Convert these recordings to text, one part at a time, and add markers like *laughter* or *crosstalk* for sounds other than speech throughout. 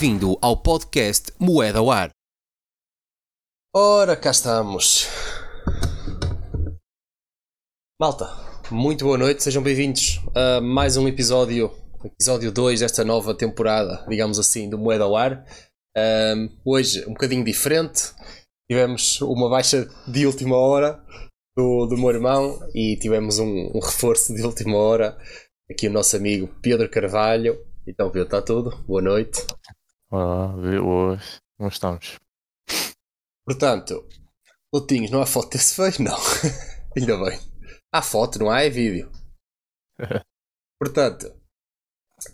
Bem-vindo ao podcast Moeda ao Ar. Ora, cá estamos. Malta, muito boa noite, sejam bem-vindos a mais um episódio, episódio 2 desta nova temporada, digamos assim, do Moeda ao Ar. Um, hoje, um bocadinho diferente, tivemos uma baixa de última hora do, do meu irmão e tivemos um, um reforço de última hora. Aqui o nosso amigo Pedro Carvalho. Então, Pedro, está tudo? Boa noite. Olá, boas. Como estamos? Portanto, Lutinhos, não há foto desse feio? Não. *laughs* Ainda bem. Há foto, não há? É vídeo. *laughs* Portanto,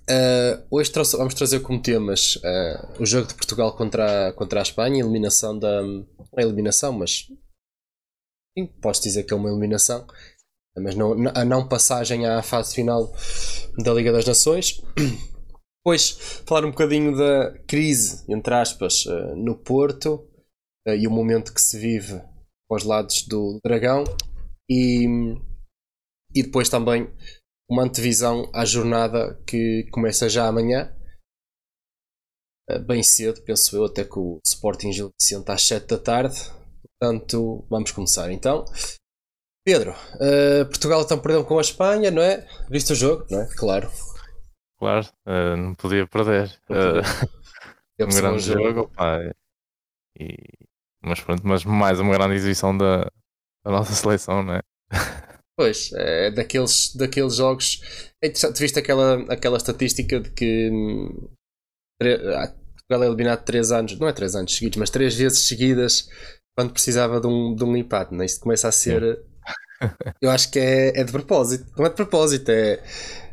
uh, hoje trouxe, vamos trazer como temas uh, o jogo de Portugal contra, a, contra a Espanha, a eliminação da. A eliminação, mas. Sim, posso dizer que é uma eliminação. Mas não, a não passagem à fase final da Liga das Nações. *clears throat* Depois, falar um bocadinho da crise, entre aspas, uh, no Porto e o momento que se vive aos lados do Dragão. E, e depois também uma antevisão à jornada que começa já amanhã, bem cedo, penso eu, até que o Sporting Gil Vicente às 7 da tarde. Portanto, vamos começar então. Pedro, uh, Portugal então perdeu com a Espanha, não é? Viste o jogo, não é? Claro. Claro, uh, não podia perder. Uh, *laughs* um grande jogo, jogo pá, e, mas pronto, mas mais uma grande exibição da, da nossa *laughs* seleção, não é? Pois, é daqueles, daqueles jogos. É interessante, viste aquela, aquela estatística de que hum, ah, Portugal é eliminado 3 anos, não é 3 anos seguidos, mas 3 vezes seguidas quando precisava de um, de um empate. Né? Isto começa a ser. *laughs* Eu acho que é, é de propósito. Não é de propósito, é,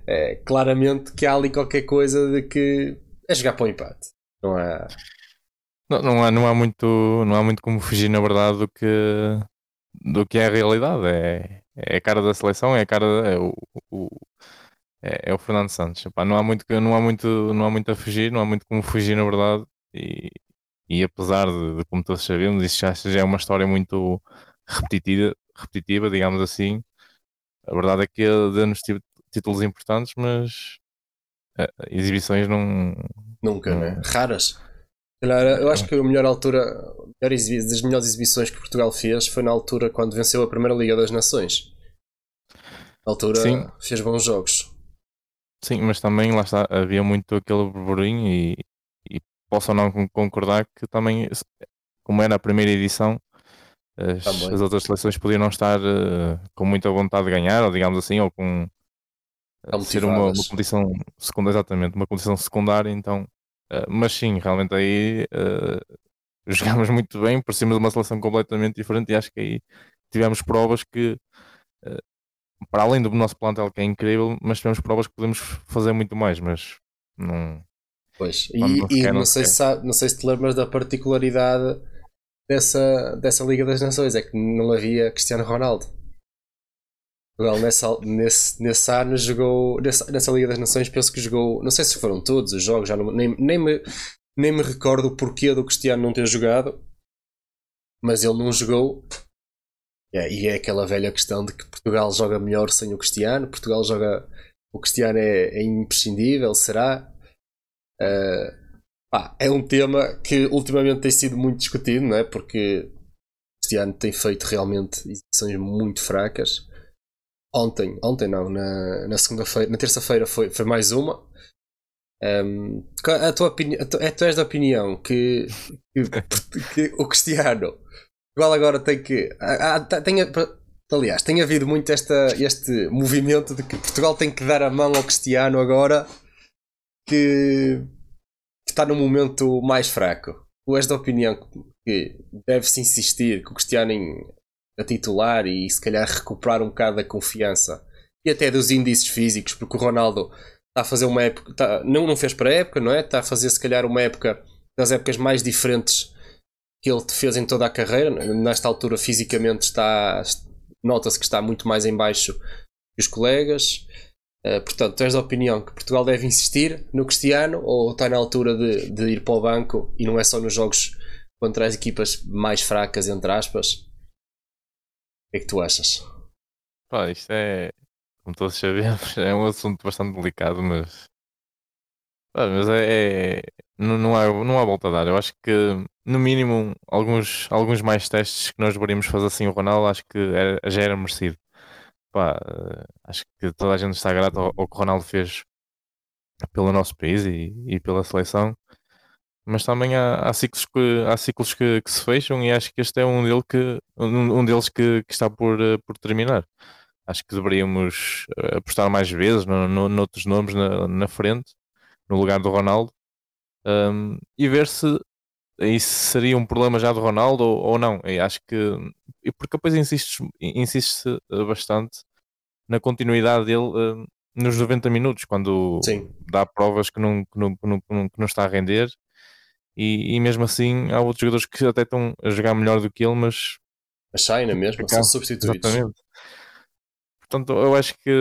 é claramente que há ali qualquer coisa de que é jogar para o empate. Não há. Não, não, há, não, há muito, não há muito como fugir, na verdade, do que, do que é a realidade. É, é a cara da seleção, é a cara. É o, o é, é, o Fernando Santos. Epá, não, há muito, não, há muito, não há muito a fugir, não há muito como fugir, na verdade. E, e apesar de, de, como todos sabemos, isso já, já é uma história muito repetitiva, repetitiva, digamos assim. A verdade é que deu-nos títulos importantes, mas uh, exibições não. Nunca, não, né? Raras. Eu acho que a melhor altura, a melhor das melhores exibições que Portugal fez foi na altura quando venceu a primeira Liga das Nações. Na altura Sim. fez bons jogos. Sim, mas também lá está, havia muito aquele burburinho e, e posso ou não concordar que também, como era a primeira edição, as, as outras seleções podiam não estar uh, com muita vontade de ganhar, ou digamos assim, ou com ser uma, uma competição secundária, exatamente, uma competição secundária, então Uh, mas sim, realmente aí uh, jogámos muito bem, parecíamos uma seleção completamente diferente e acho que aí tivemos provas que, uh, para além do nosso plantel que é incrível, mas tivemos provas que podemos fazer muito mais, mas não. Pois, e, não, e não, sei se sabe, não sei se te lembras da particularidade dessa, dessa Liga das Nações, é que não havia Cristiano Ronaldo. Portugal nessa, nesse, nesse ano jogou nessa, nessa Liga das Nações penso que jogou não sei se foram todos os jogos já não, nem, nem, me, nem me recordo o porquê do Cristiano não ter jogado mas ele não jogou. É, e é aquela velha questão de que Portugal joga melhor sem o Cristiano Portugal joga o Cristiano é, é imprescindível será? Uh, pá, é um tema que ultimamente tem sido muito discutido não é? Porque o Cristiano tem feito realmente exibições muito fracas ontem, ontem não, na, na segunda-feira, na terça-feira foi, foi mais uma. Um, a tua opinião, é, tu és da opinião que, que, *laughs* que o Cristiano igual agora tem que. tem, aliás, tem havido muito esta, este movimento de que Portugal tem que dar a mão ao Cristiano agora que, que está num momento mais fraco. Tu és da opinião que deve-se insistir que o Cristiano a titular e se calhar recuperar um bocado da confiança e até dos índices físicos, porque o Ronaldo está a fazer uma época, está, não, não fez para a época, não é? Está a fazer se calhar uma época das épocas mais diferentes que ele fez em toda a carreira. Nesta altura, fisicamente, está nota-se que está muito mais em baixo que os colegas. Uh, portanto, tu és da opinião que Portugal deve insistir no Cristiano ou está na altura de, de ir para o banco e não é só nos jogos contra as equipas mais fracas, entre aspas, que é que tu achas? Pá, isto é, como todos sabemos, *laughs* é um assunto bastante delicado, mas. Pá, mas é, é, não, não, há, não há volta a dar. Eu acho que, no mínimo, alguns, alguns mais testes que nós deveríamos fazer assim o Ronaldo, acho que era, já era merecido. Pá, acho que toda a gente está grata ao, ao que o Ronaldo fez pelo nosso país e, e pela seleção. Mas também há, há ciclos, que, há ciclos que, que, se fecham e acho que este é um, dele que, um, um deles que, que está por, eh, por terminar. Acho que deveríamos eh, apostar mais vezes no, no, noutros nomes na, na frente, no lugar do Ronaldo, um, e ver se isso seria um problema já do Ronaldo ou, ou não. E acho que, porque depois insiste-se insiste bastante na continuidade dele uh, nos 90 minutos, quando Sim. dá provas que não, que não, que não, que não está a render. E, e, mesmo assim há outros jogadores que até estão a jogar melhor do que ele, mas a China mesmo, são substituídos. Exatamente. Portanto, eu acho que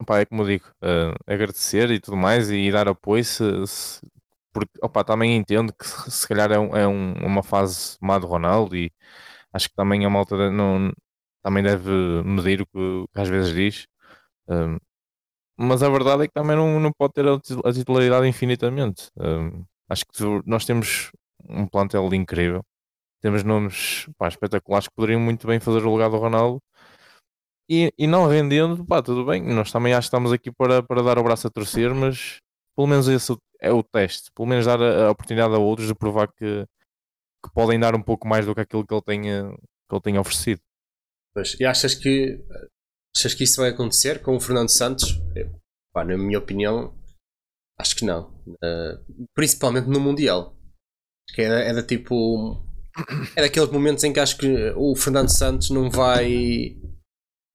Opa, é como eu digo, uh, agradecer e tudo mais e dar apoio se, se porque opa, também entendo que se, calhar é, um, é um, uma fase má do Ronaldo e acho que também a malta não, também deve medir o que, o que às vezes diz. Uh, mas a verdade é que também não, não pode ter a titularidade infinitamente. Uh, acho que nós temos um plantel incrível, temos nomes pá, espetaculares que poderiam muito bem fazer o lugar do Ronaldo e, e não rendendo, pá, tudo bem. Nós também acho que estamos aqui para, para dar o braço a torcer, mas pelo menos esse é o teste. Pelo menos dar a, a oportunidade a outros de provar que, que podem dar um pouco mais do que aquilo que ele tenha, que ele tenha oferecido. Pois, e achas que achas que isso vai acontecer com o Fernando Santos? Pá, na minha opinião, acho que não. Uh, principalmente no Mundial. Que é, é da tipo. É daqueles momentos em que acho que o Fernando Santos não vai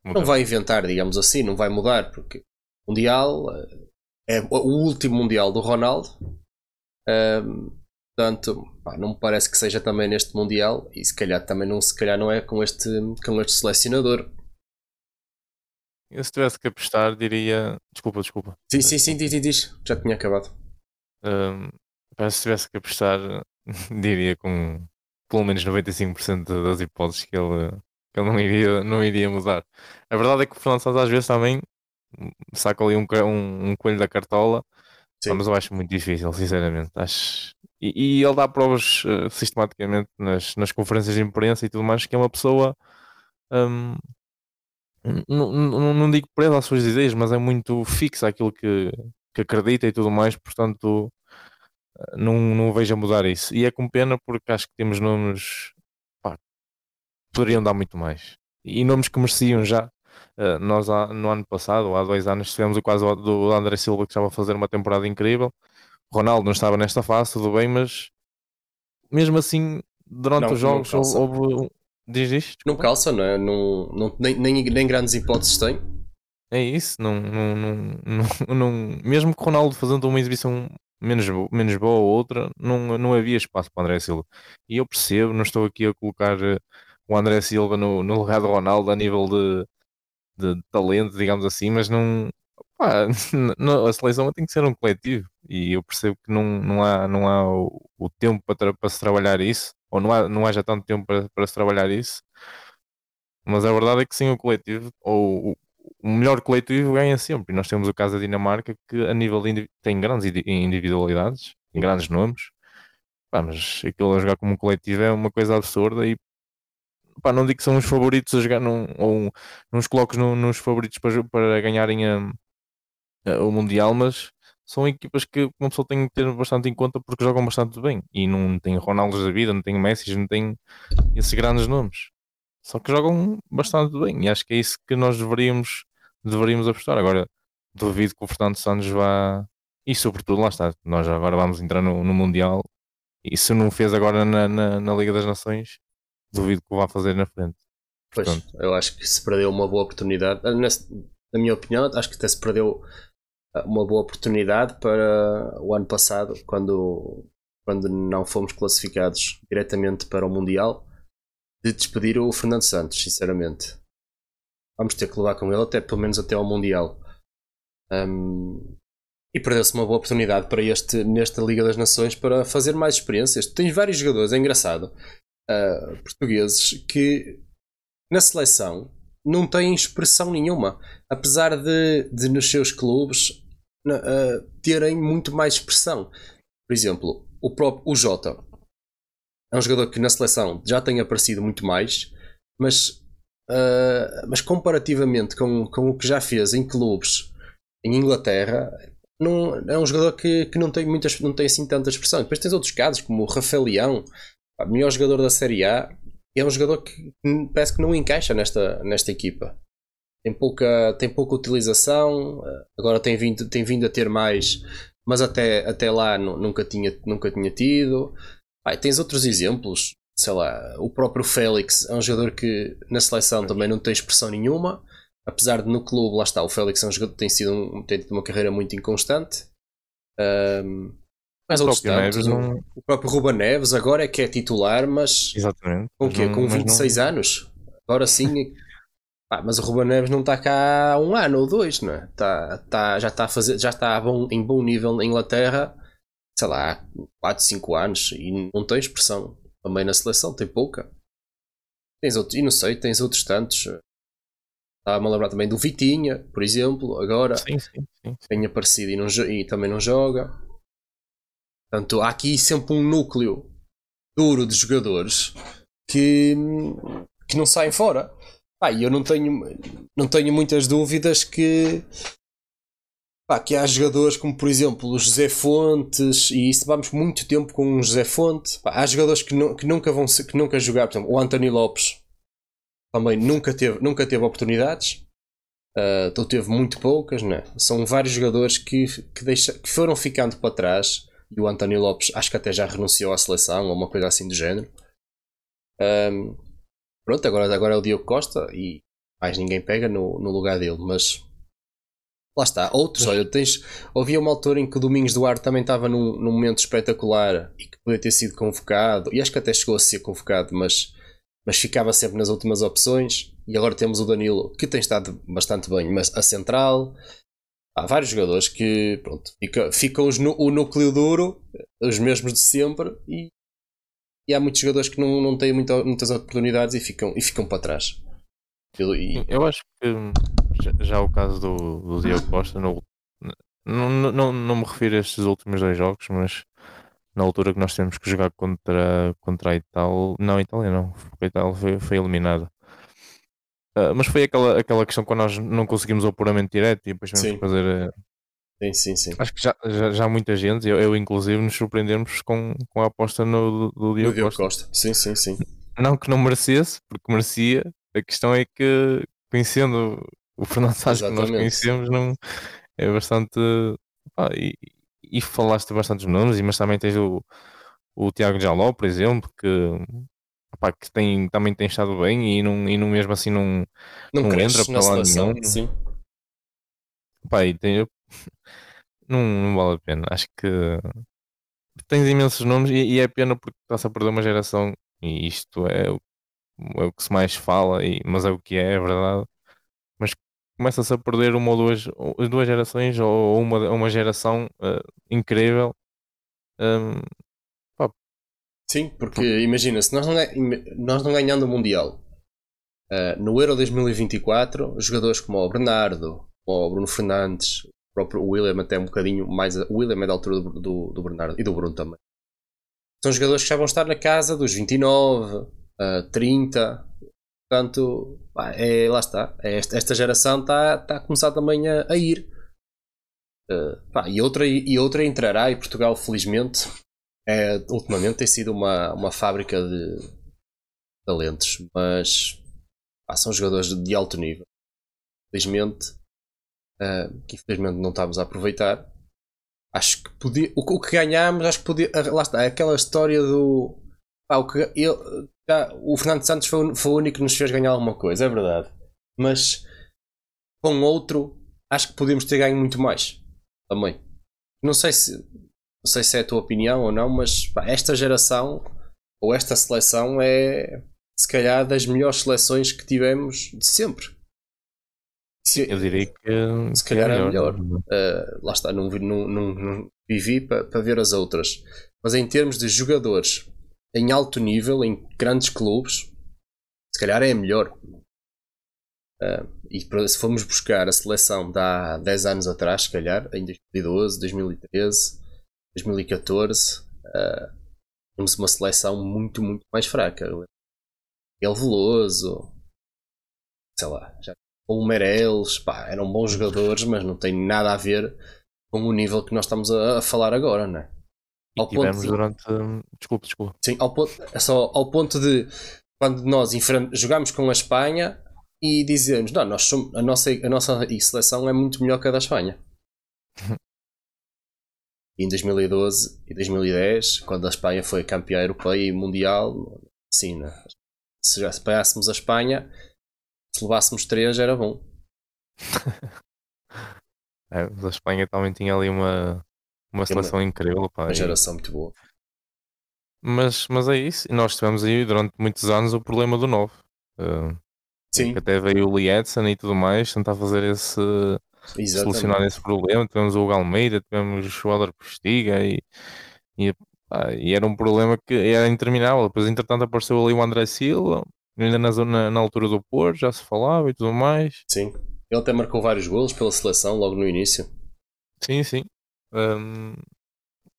não vai inventar, digamos assim, não vai mudar, porque o Mundial eh, é o último Mundial do Ronaldo. Um, portanto, pá, não me parece que seja também neste Mundial e se calhar também não, se calhar não é com este, com este selecionador. Eu se tivesse que apostar, diria. Desculpa, desculpa. Sim, sim, sim, diz, diz. Já tinha acabado. Um, se tivesse que apostar, *laughs* diria com pelo menos 95% das hipóteses que ele que ele não iria, não iria mudar. A verdade é que o Fernando Santos às vezes também saca ali um, um, um coelho da cartola, Sim. mas eu acho muito difícil, sinceramente. Acho... E, e ele dá provas uh, sistematicamente nas, nas conferências de imprensa e tudo mais, que é uma pessoa. Um, não, digo presa às suas ideias, mas é muito fixa aquilo que, que acredita e tudo mais, portanto eh, não, não vejo a mudar isso. E é com pena porque acho que temos nomes poderiam dar muito mais. E nomes que mereciam já. Uh, nós no ano passado, há dois anos, tivemos o caso do André Silva que estava a fazer uma temporada incrível. O Ronaldo não estava nesta fase, tudo bem, mas mesmo assim, durante não, os jogos houve. Diz isto? Não calça, não é? Não, não, nem, nem, nem grandes hipóteses tem. É isso, não, não, não, não, *laughs* mesmo que o Ronaldo fazendo uma exibição menos, menos boa ou outra, não, não havia espaço para André Silva. E eu percebo, não estou aqui a colocar eh, o André Silva no, no lugar do Ronaldo a nível de, de talento, digamos assim, mas não. Pá, *laughs* não, a seleção tem que ser um coletivo e eu percebo que não, não há, não há o, o tempo para, para se trabalhar isso, ou não, há, não haja tanto tempo para, para se trabalhar isso, mas a verdade é que sim, o coletivo, ou o, o melhor coletivo ganha sempre. E nós temos o caso da Dinamarca que a nível tem grandes individualidades, grandes nomes, pá, mas aquilo a jogar como coletivo é uma coisa absurda e pá, não digo que são os favoritos a jogar num, ou nos coloques no, nos favoritos para, para ganharem a, a, o Mundial, mas são equipas que uma pessoa tem que ter bastante em conta porque jogam bastante bem e não tem Ronaldo da vida, não tem Messi, não tem esses grandes nomes. Só que jogam bastante bem e acho que é isso que nós deveríamos, deveríamos apostar. Agora, duvido que o Fernando Santos vá. E sobretudo, lá está, nós agora vamos entrar no, no Mundial e se não fez agora na, na, na Liga das Nações, duvido que o vá fazer na frente. Pois, eu acho que se perdeu uma boa oportunidade. Ah, na minha opinião, acho que até se perdeu uma boa oportunidade para o ano passado, quando, quando não fomos classificados diretamente para o Mundial, de despedir o Fernando Santos, sinceramente. Vamos ter que levar com ele até pelo menos até ao Mundial. Um, e perdeu-se uma boa oportunidade para este, nesta Liga das Nações para fazer mais experiências. Tens vários jogadores, é engraçado uh, portugueses que na seleção não têm expressão nenhuma, apesar de, de nos seus clubes uh, terem muito mais expressão. por exemplo, o próprio o Jota é um jogador que na seleção já tem aparecido muito mais, mas, uh, mas comparativamente com, com o que já fez em clubes em Inglaterra, não, é um jogador que, que não, tem muitas, não tem assim tanta expressão. Depois tens outros casos, como o Rafael Leão, melhor jogador da Série A, é um jogador que parece que não encaixa nesta, nesta equipa. Tem pouca, tem pouca utilização, agora tem vindo, tem vindo a ter mais, mas até, até lá nunca tinha, nunca tinha tido. Ah, tens outros exemplos, sei lá, o próprio Félix é um jogador que na seleção também não tem expressão nenhuma, apesar de no clube, lá está, o Félix é um jogador que tem, sido um, tem tido uma carreira muito inconstante. Um, mas o outros tantos, não... o próprio Ruba Neves agora é que é titular, mas Exatamente. com o quê? Com 26 não... anos? Agora sim. Ah, mas o Ruba Neves não está cá há um ano ou dois, não é? Tá, tá, já está a fazer, já está bom, em bom nível na Inglaterra, sei lá, há 4, 5 anos e não tem expressão. Também na seleção tem pouca. Tens outros, e não sei, tens outros tantos. Estava-me a lembrar também do Vitinha, por exemplo, agora. Sim, sim, sim. Tem aparecido e, não, e também não joga. Portanto, há aqui sempre um núcleo duro de jogadores que, que não saem fora. Ah, e eu não tenho, não tenho muitas dúvidas que, pá, que há jogadores como, por exemplo, o José Fontes, e isso vamos muito tempo com o José Fonte. Pá, há jogadores que, que, nunca vão que nunca jogaram, por exemplo, o Anthony Lopes também nunca teve, nunca teve oportunidades. Uh, então teve muito poucas, né? São vários jogadores que, que, deixa, que foram ficando para trás e o António Lopes acho que até já renunciou à seleção ou uma coisa assim do género. Um, pronto, agora, agora é o Diogo Costa e mais ninguém pega no, no lugar dele, mas lá está. Outros, olha, tens, havia uma altura em que o Domingos Duarte também estava num, num momento espetacular e que podia ter sido convocado, e acho que até chegou a ser convocado, mas, mas ficava sempre nas últimas opções. E agora temos o Danilo, que tem estado bastante bem, mas a central, há vários jogadores que pronto, fica, ficam os, o núcleo duro, os mesmos de sempre, e, e há muitos jogadores que não, não têm muita, muitas oportunidades e ficam, e ficam para trás. E... Eu acho que já, já o caso do, do Diogo Costa, no, não, não, não me refiro a estes últimos dois jogos, mas na altura que nós temos que jogar contra, contra a Itália, não, a Itália não, porque a Itália foi, foi eliminada. Uh, mas foi aquela, aquela questão quando nós não conseguimos o apuramento direto e depois tivemos que fazer. Sim, sim, sim. Acho que já, já, já muita gente, eu, eu, inclusive, nos surpreendemos com, com a aposta no, do, do Diogo, Costa. Costa. Sim, sim, sim. Não que não merecesse, porque merecia. A questão é que, conhecendo o Fernando Santos que nós conhecemos, não, é bastante. Ah, e, e falaste bastantes nomes, mas também tens o, o Tiago Jaló, por exemplo, que Opa, que tem, também tem estado bem e não, e não mesmo assim não, não, não entra para lá nenhum. Sim. Opa, e tem, não, não vale a pena. Acho que tens imensos nomes e, e é pena porque está-se a perder uma geração e isto é o, é o que se mais fala, e, mas é o que é, é verdade. Mas começa-se a perder uma ou duas, duas gerações ou uma, uma geração uh, incrível. Um, Sim, porque imagina, se nós não, nós não ganhando o Mundial uh, no Euro 2024, jogadores como o Bernardo, o Bruno Fernandes, próprio William, até um bocadinho mais. O William é da altura do, do, do Bernardo e do Bruno também. São jogadores que já vão estar na casa dos 29, uh, 30. Portanto, é, lá está. É esta, esta, geração está, está a começar também a, a ir. Uh, pá, e, outra, e outra entrará, e Portugal, felizmente, é, ultimamente tem sido uma, uma fábrica de talentos, mas pá, são jogadores de alto nível. Felizmente, uh, que infelizmente não estamos a aproveitar. Acho que podia, o, o que ganhámos, acho que podia. Ah, lá está, aquela história do. Pá, o, que, ele, já, o Fernando Santos foi, foi o único que nos fez ganhar alguma coisa, é verdade. Mas com outro, acho que podíamos ter ganho muito mais também. Não sei se não sei se é a tua opinião ou não, mas pá, esta geração ou esta seleção é se calhar das melhores seleções que tivemos de sempre. Se, eu diria que se calhar é, é melhor. Uh, lá está, não, não, não, não vivi para pa ver as outras. Mas em termos de jogadores em alto nível, em grandes clubes, se calhar é melhor. Uh, e se formos buscar a seleção de há 10 anos atrás, se calhar, em 2012, 2013, 2014, uh, temos uma seleção muito, muito mais fraca. Ele Veloso, sei lá, já, o Meirelles, pá, eram bons jogadores, mas não tem nada a ver com o nível que nós estamos a, a falar agora, não é? Ao tivemos de... durante. Desculpe, desculpe. Sim, ao ponto, é só ao ponto de quando nós jogamos com a Espanha e dizemos: não, nós somos, a, nossa, a nossa seleção é muito melhor que a da Espanha. *laughs* em 2012 e 2010, quando a Espanha foi campeã europeia e mundial, sim, né? se já apanhássemos a Espanha, se levássemos três era bom. *laughs* é, a Espanha também tinha ali uma, uma seleção uma, incrível. Pá, uma geração e... muito boa. Mas, mas é isso. Nós tivemos aí durante muitos anos o problema do 9. Uh, Sim. Até veio o Edson e tudo mais, tentar fazer esse. Exatamente. solucionar esse problema. Tivemos o Hugo Almeida, tivemos o Helder Postiga e, e, pá, e, era um problema que era interminável. Depois, entretanto, apareceu ali o André Silva, ainda na, zona, na altura do Porto, já se falava e tudo mais. Sim. Ele até marcou vários golos pela seleção logo no início. Sim, sim. Um,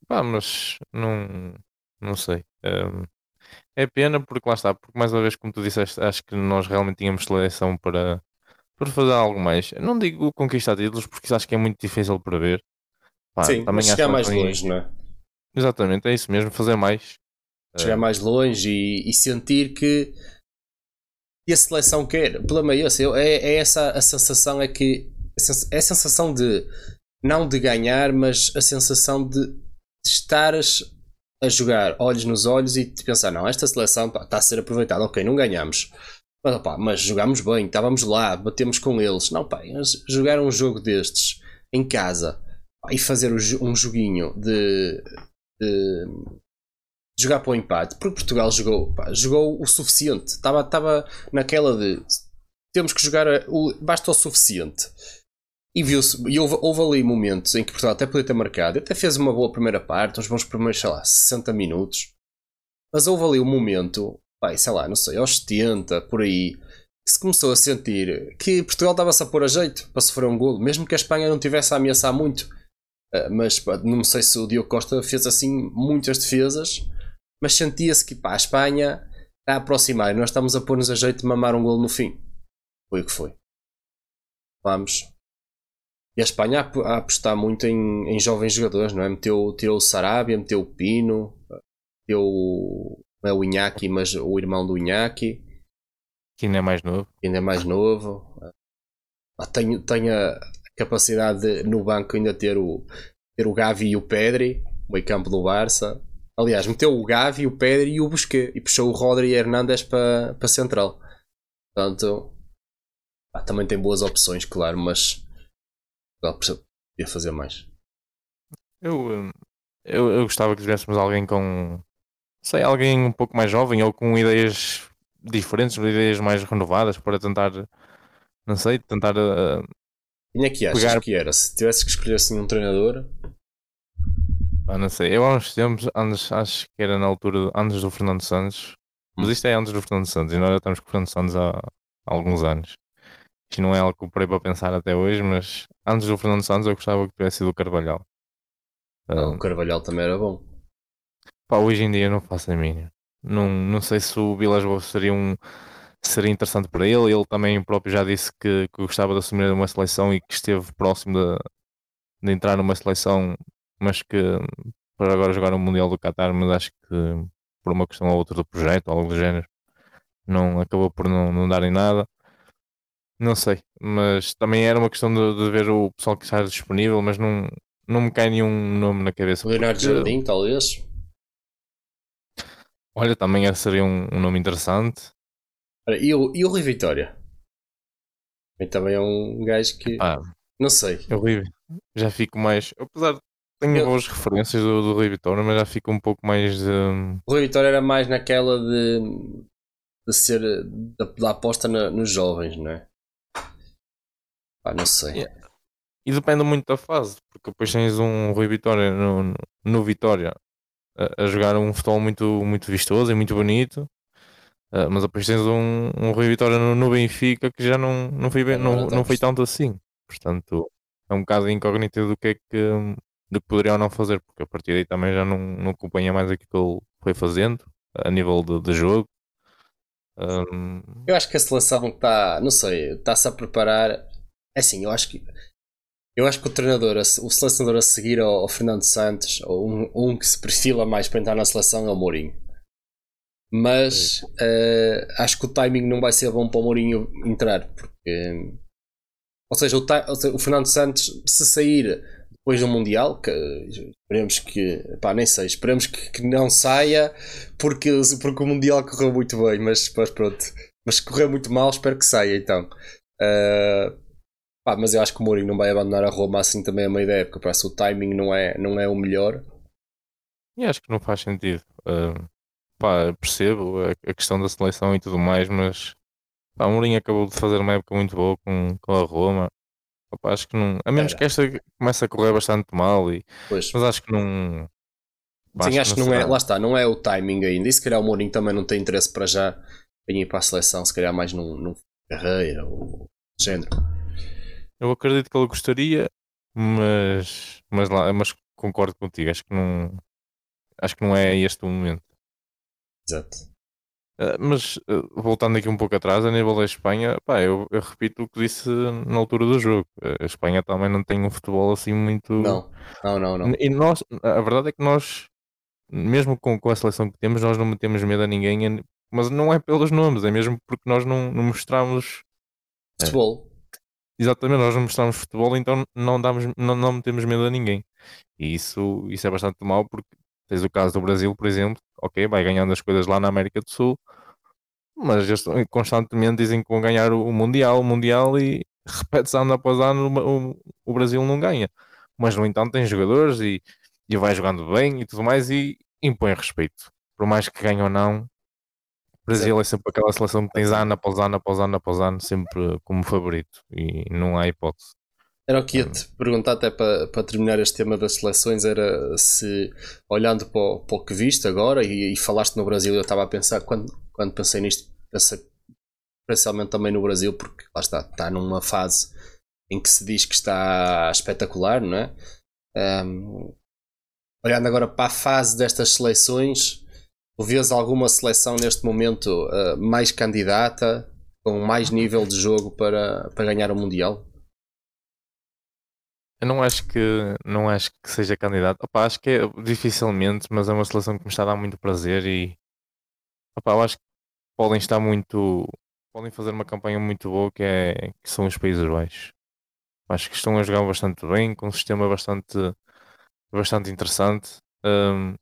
pá, mas não, não sei. Um, é pena porque lá está, porque mais uma vez, como tu disseste, acho que nós realmente tínhamos seleção para, para fazer algo mais. Não digo conquistar títulos porque acho que é muito difícil para ver. Pá, Sim, também chegar mais longe, não é? Exatamente, é isso mesmo, fazer mais. Chegar mais longe e, e sentir que e a seleção quer. O problema é é, é essa a sensação é que é a sensação de não de ganhar, mas a sensação de, de estares a jogar olhos nos olhos e de pensar, não, esta seleção está a ser aproveitada, ok, não ganhamos. Mas, opa, mas jogámos bem, estávamos lá, batemos com eles. Não, pá, jogar um jogo destes em casa pá, e fazer um joguinho de, de, jogar para o empate, porque Portugal jogou, pá, jogou o suficiente. Estava, estava naquela de temos que jogar, o, basta o suficiente. E viu-se, e houve, houve, ali momentos em que Portugal até podia ter marcado, até fez uma boa primeira parte, uns bons primeiros, sei lá, 60 minutos. Mas houve ali um momento, pai, sei lá, não sei, aos 70, por aí, que se começou a sentir que Portugal estava-se a pôr a jeito para sofrer um golo, mesmo que a Espanha não tivesse a ameaçar muito. Uh, mas pá, não sei se o Diogo Costa fez assim muitas defesas, mas sentia-se que pá, a Espanha está a aproximar e nós estamos a pôr-nos a jeito de mamar um golo no fim. Foi o que foi. Vamos, e a Espanha a, apostar muito em, em jovens jogadores, não é? Meteu, tirou o Sarabia, meteu o Pino, meteu não é o Inhaki, mas o irmão do Inhaki. Que ainda é mais novo. Que ainda é mais novo. Tenho, tenho a capacidade de, no banco ainda ter o, ter o Gavi e o Pedri, meio campo do Barça. Aliás, meteu o Gavi, o Pedri e o Busquets e puxou o Rodri e Hernandes para, para central. Portanto, também tem boas opções, claro, mas podia fazer mais. Eu, eu, eu gostava que tivéssemos alguém com, sei, alguém um pouco mais jovem ou com ideias diferentes, ideias mais renovadas para tentar, não sei, tentar. Uh, Quem é que achas pegar... que era? Se tivesse que escolher assim um treinador. Ah, não sei, eu há uns tempos, antes, acho que era na altura, antes do Fernando Santos, mas hum. isto é antes do Fernando Santos e nós já estamos com o Fernando Santos há, há alguns anos. Isto não é algo que eu parei para pensar até hoje, mas antes do Fernando Santos eu gostava que tivesse sido o Carvalhal. Não, o Carvalhal também era bom. Pá, hoje em dia não faço a mínima. Não, não sei se o Vilas Boas seria um seria interessante para ele. Ele também próprio já disse que, que gostava de assumir uma seleção e que esteve próximo de, de entrar numa seleção, mas que para agora jogar no Mundial do Qatar, mas acho que por uma questão ou outra do projeto, algo do género, não acabou por não, não dar em nada. Não sei, mas também era uma questão de, de ver o pessoal que está disponível, mas não, não me cai nenhum nome na cabeça. Leonardo porque... Jardim, talvez. Olha, também seria um, um nome interessante. e, o, e o Rui Vitória? E também é um gajo que. Ah, não sei. Horrível. Já fico mais. Apesar de tenho eu... boas referências do, do Rui Vitória, mas já fico um pouco mais. Um... O Rui Vitória era mais naquela de. de ser. da, da aposta na, nos jovens, não é? Pá, não sei. Yeah. E depende muito da fase, porque depois tens um Rui Vitória no, no, no Vitória a, a, jogar um futebol muito, muito vistoso e muito bonito, uh, mas depois tens um, um Rui Vitória no, no, Benfica que já não, não, foi, bem, não, não foi tanto assim. Portanto, é um bocado incógnito do que é que, do que poderia ou não fazer, porque a partir daí também já não, não acompanha mais aquilo que ele foi fazendo a nível de, de jogo. Um... Eu acho que a seleção está, não sei, está-se a preparar. É assim, eu acho que eu acho que o treinador, o selecionador a seguir ao, ao Fernando Santos, ou um, um, que se perfila mais para entrar na seleção é o Mourinho. Mas uh, acho que o timing não vai ser bom para o Mourinho entrar, porque ou seja, o, ou seja, o Fernando Santos, se sair depois do Mundial, que esperemos que, pá, nem sei, esperemos que, que, não saia porque, porque o Mundial correu muito bem, mas, mas pronto, mas correu muito mal, espero que saia então. Uh, pá, mas eu acho que o Mourinho não vai abandonar a Roma assim também a meio da época, parece que o timing não é, não é o melhor. E acho que não faz sentido. Uh, pá, percebo a, a, questão da seleção e tudo mais, mas pá, o Mourinho acabou de fazer uma época muito boa com, com a Roma. Opa, acho que não. A menos Era. que esta comece a correr bastante mal, e, pois. mas acho que não. Sim, acho que não, não é. Lá está, não é o timing ainda. E se calhar o Mourinho também não tem interesse para já em ir para a seleção, se calhar mais num, num carreira ou género. Eu acredito que ele gostaria, mas, mas, lá, mas concordo contigo. Acho que não. Acho que não é este o momento. Exato. Uh, mas uh, voltando aqui um pouco atrás, a nível da Espanha, pá, eu, eu, repito o que disse na altura do jogo. A Espanha também não tem um futebol assim muito. Não, não, não. não. E nós, a verdade é que nós, mesmo com, com a seleção que temos, nós não metemos medo a ninguém, mas não é pelos nomes, é mesmo porque nós não, não mostramos futebol. É, exatamente, nós não mostramos futebol, então não, damos, não, não metemos medo a ninguém. E isso, isso é bastante mau porque Tens o caso do Brasil, por exemplo, ok, vai ganhando as coisas lá na América do Sul, mas eles constantemente dizem que vão ganhar o Mundial, o Mundial e repete-se ano após ano, o, o, Brasil não ganha. Mas no entanto tem jogadores e, e vai jogando bem e tudo mais e impõe respeito. Por mais que ganhe ou não, o Brasil é sempre aquela seleção que tens ano após ano, após ano, após ano, sempre como favorito e não há hipótese. Era o que ia-te perguntar, até para, para terminar este tema das seleções, era se, olhando para o, para o que viste agora, e, e, falaste no Brasil, eu estava a pensar, quando, quando pensei nisto, pensei especialmente também no Brasil, porque lá está, está numa fase em que se diz que está espetacular, não é? Um, olhando agora para a fase destas seleções, vês alguma seleção neste momento uh, mais candidata, com mais nível de jogo para, para ganhar o Mundial? Eu não acho que não acho que seja candidato. Opa, acho que é dificilmente, mas é uma seleção que me está a dar muito prazer e opa, eu acho que podem estar muito. podem fazer uma campanha muito boa que, é, que são os Países Baixos. Acho que estão a jogar bastante bem, com um sistema bastante, bastante interessante. Um,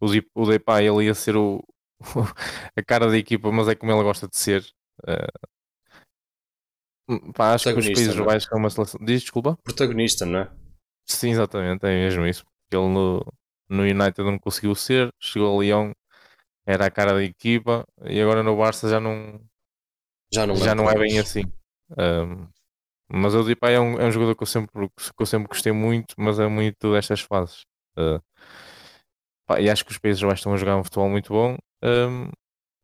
o, Depay ele ia ser o, *laughs* a cara da equipa, mas é como ele gosta de ser. Uh, Pá, acho que os Países é? Baixos é uma seleção. Diz, desculpa? Protagonista, não é? Sim, exatamente, é mesmo isso. Porque ele no, no United não conseguiu ser, chegou ao Leão, era a cara da equipa, e agora no Barça já não, já não, já é, não é bem assim. Um, mas o Depay é um, é um jogador que eu, sempre, que eu sempre gostei muito, mas é muito destas fases. Uh, pá, e acho que os Países Baixos estão a jogar um futebol muito bom. Um,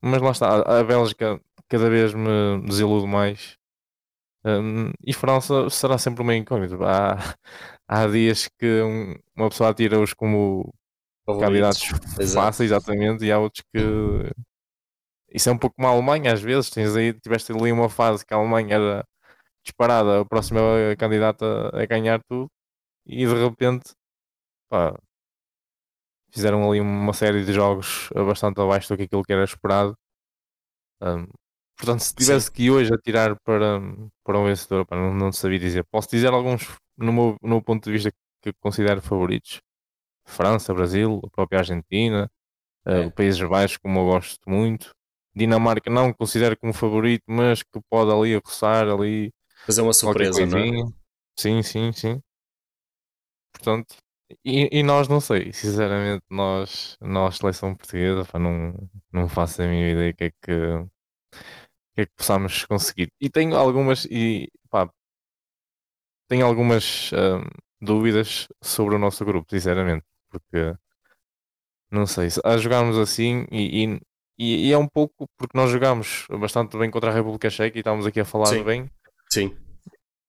mas lá está, a Bélgica cada vez me desilude mais um, e França será sempre uma incógnita. Há, há dias que um, uma pessoa atira-os como Favoritos. candidatos fáceis, exatamente, e há outros que. Isso é um pouco como a Alemanha, às vezes. Tens aí, tiveste ali uma fase que a Alemanha era disparada, a próxima candidata a ganhar tudo, e de repente, pá, fizeram ali uma série de jogos bastante abaixo do que aquilo que era esperado. Um, Portanto, se tivesse Sim. que hoje atirar para, para um vencedor, para não, não sabia dizer. Posso dizer alguns, no meu, no meu ponto de vista, que considero favoritos: França, Brasil, a própria Argentina, eh, é. uh, Países Baixos, como eu gosto muito. Dinamarca não considero como favorito, mas que pode ali roçar ali. Fazer uma surpresa, não é? Sim, sim, sim. Portanto, e, e, nós não sei, sinceramente, nós, nós seleção portuguesa, pá, não, não faço a minha ideia que é que que é que possamos conseguir. E tenho algumas, e pá, tenho algumas hum, dúvidas sobre o nosso grupo, sinceramente, porque não sei, a jogarmos assim e, e, e, é um pouco porque nós jogamos bastante bem contra a República Checa e estamos aqui a falar sim. bem. Sim.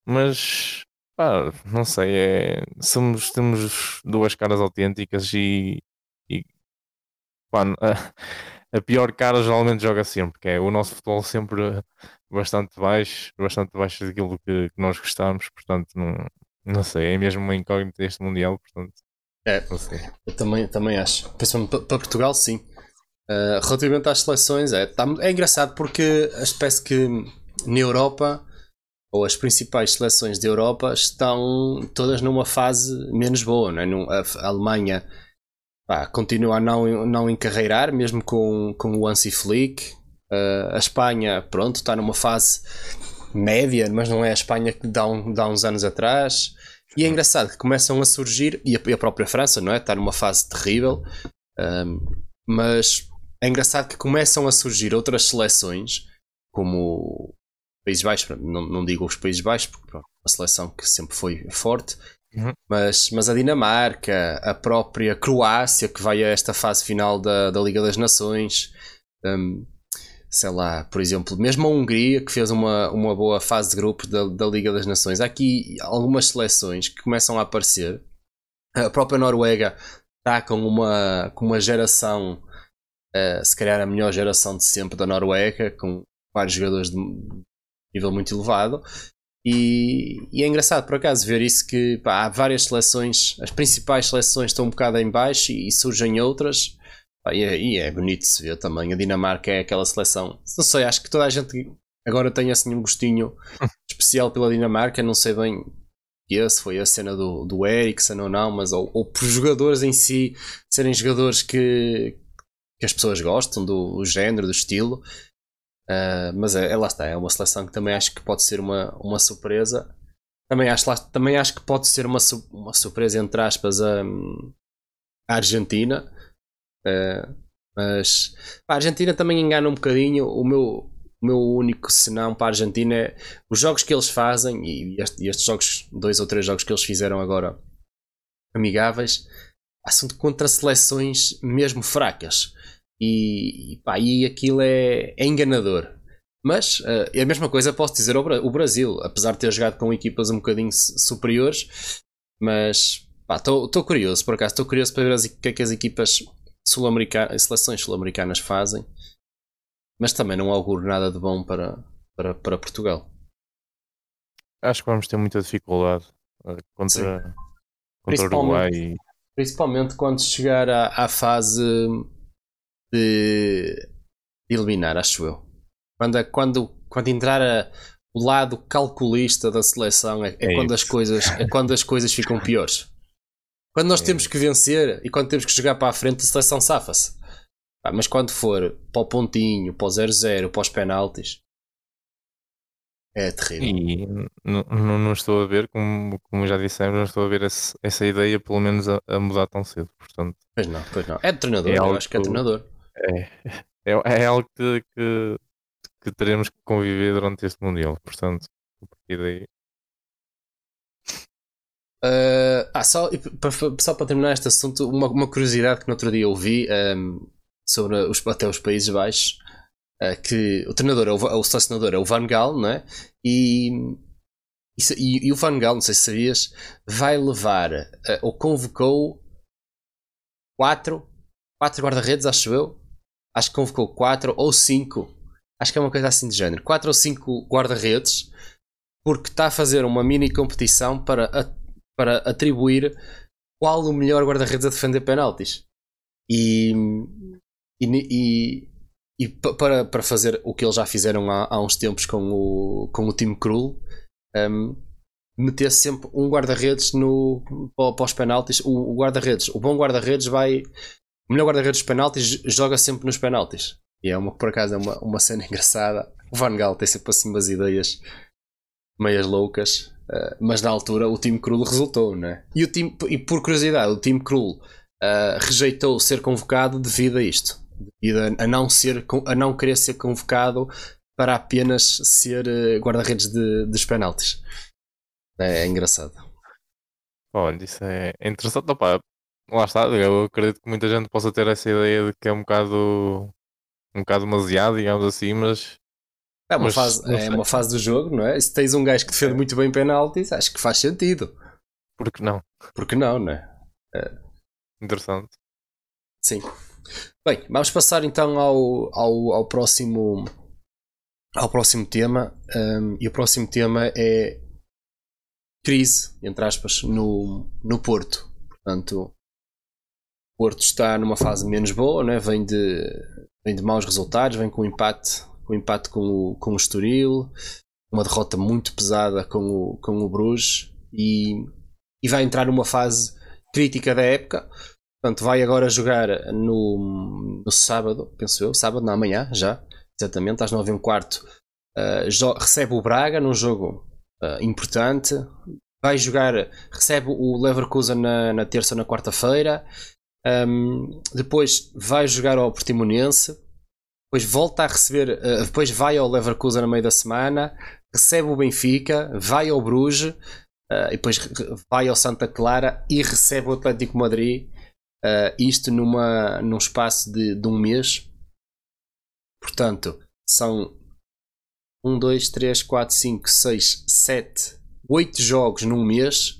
Mas Pá, não sei, é, somos, temos duas caras autênticas e, e pá, *laughs* a, pior cara geralmente joga sempre, que é o nosso futebol sempre bastante baixo, bastante baixo daquilo que, que nós gostamos, portanto não, não sei, é mesmo uma incógnita este Mundial, portanto. É, eu também, também acho. Principalmente para Portugal, sim. Uh, relativamente às seleções, é, tá, é engraçado porque parece que na Europa, ou as principais seleções da Europa, estão todas numa fase menos boa. Não é? A Alemanha pá, continua a não, não encarreirar, mesmo com, com o Hansi Flick. Uh, a Espanha, pronto, está numa fase média, mas não é a Espanha que dá, um, dá uns anos atrás. E é engraçado que começam a surgir, e a, e a própria França, não é? Está numa fase terrível, um, mas é engraçado que começam a surgir outras seleções, como Países Baixos, não, não digo os Países Baixos, porque pronto, uma seleção que sempre foi forte, uhum. mas, mas a Dinamarca, a própria Croácia, que vai a esta fase final da, da Liga das Nações. Um, sei lá, por exemplo, mesmo a Hungria, que fez uma, uma boa fase de grupo da, da Liga das Nações, há aqui algumas seleções que começam a aparecer. A própria Noruega está com uma, com uma geração, uh, se calhar a melhor geração de sempre da Noruega, com vários jogadores de nível muito elevado. E, e, é engraçado por acaso ver isso que pá, há várias seleções, as principais seleções estão um bocado em baixo e, e surgem outras e é, e é bonito se ver também. A Dinamarca é aquela seleção. Não sei, acho que toda a gente agora tem assim um gostinho *laughs* especial pela Dinamarca. Não sei bem se foi a cena do, do Eriksen ou não, mas ou, ou por jogadores em si serem jogadores que, que as pessoas gostam do, do género, do estilo. Uh, mas é, é, lá está, é uma seleção que também acho que pode ser uma, uma surpresa. Também acho, lá, também acho que pode ser uma, uma surpresa, entre aspas, a, a Argentina Uh, mas a Argentina também engana um bocadinho. O meu, o meu único senão para a Argentina é os jogos que eles fazem e, este, estes jogos, dois ou três jogos que eles fizeram agora amigáveis, são contra seleções mesmo fracas. E, pá, e aquilo é, é enganador. Mas uh, a mesma coisa posso dizer ao o Brasil, apesar de ter jogado com equipas um bocadinho superiores. Mas estou curioso, por acaso, estou curioso para ver o que é que as equipas sul-americanas, seleções sul-americanas fazem, mas também não auguro nada de bom para, para, para Portugal. Acho que vamos ter muita dificuldade eh, contra, contra o Uruguai. E... Principalmente quando chegar à, à fase de eliminar, acho eu. Quando, quando, quando entrar a, o lado calculista da seleção é, é, é quando, as coisas, é quando as coisas ficam *laughs* piores. Quando nós é. temos que vencer e quando temos que jogar para a frente, a seleção safa-se. Mas quando for para o pontinho, para o 0-0, para os penaltis, é terrível. E não, não, estou a ver, como, como já dissemos, não estou a ver esse, essa ideia, pelo menos, a, a, mudar tão cedo. Portanto, pois não, pois não. É de treinador, é eu acho que é treinador. É, é, é algo que, que, que teremos que conviver durante este Mundial. Portanto, a partir daí Uh, ah, só, só para terminar este assunto, uma, uma curiosidade que no outro dia ouvi um, sobre os, até os Países Baixos, uh, que o treinador, é o, o selecionador é o Van Gaal, não é? E, e, e, o Van Gaal, não sei se sabias, vai levar, uh, ou convocou quatro, quatro guarda-redes, acho eu. Acho que convocou quatro ou cinco, acho que é uma coisa assim de género, quatro ou cinco guarda-redes, porque está a fazer uma mini competição para para atribuir qual o melhor guarda-redes a defender penaltis. E, e, e, e, para, para fazer o que eles já fizeram há, há uns tempos com o, com o time Krul, um, meter sempre um guarda-redes no, os penaltis. O, o guarda-redes, o bom guarda-redes vai. O melhor guarda-redes dos penaltis joga sempre nos penaltis. E é uma, por acaso é uma, uma cena *laughs* engraçada. O Van Gaal tem sempre assim umas ideias meias loucas. Uh, mas na altura o time Krul resultou, né? E, o time, e por curiosidade, o time Krul uh, rejeitou ser convocado devido a isto. Devido a, não, ser, a não querer ser convocado para apenas ser uh, guarda-redes de, dos penaltis. É, é, engraçado. Olha, isso é interessante. Opa, lá está, eu acredito que muita gente possa ter essa ideia de que é um bocado um bocado demasiado, digamos assim, mas É uma, Mas, fase, é uma fase do jogo, não é? Se tens um gajo que defende muito bem penaltis, acho que faz sentido. Porque não? Porque não, não é? é... Interessante. Sim. Bem, vamos passar então ao, ao, ao próximo ao próximo tema. Um, e o próximo tema é crise, entre aspas, no, no Porto. Portanto, Porto está numa fase menos boa, né? vem, de, vem de maus resultados, vem com um empate, com um empate com o, com o Estoril, uma derrota muito pesada com o, com o Bruges e, e vai entrar numa fase crítica da época. Portanto, vai agora jogar no, no sábado, penso eu, sábado, não, amanhã, já, exatamente, às 9 e um quarto. Uh, recebe o Braga num jogo uh, importante. Vai jogar, recebe o Leverkusen na, na terça ou na quarta-feira. Um, depois vai jogar ao Portimonense. Depois volta a receber, uh, depois vai ao Leverkusen no meio da semana. Recebe o Benfica, vai ao Bruges. e depois vai ao Santa Clara e recebe o Atlético Madrid. isto numa, num espaço de, de um mês. Portanto, são 1, 2, 3, 4, 5, 6, 7, 8 jogos num mês,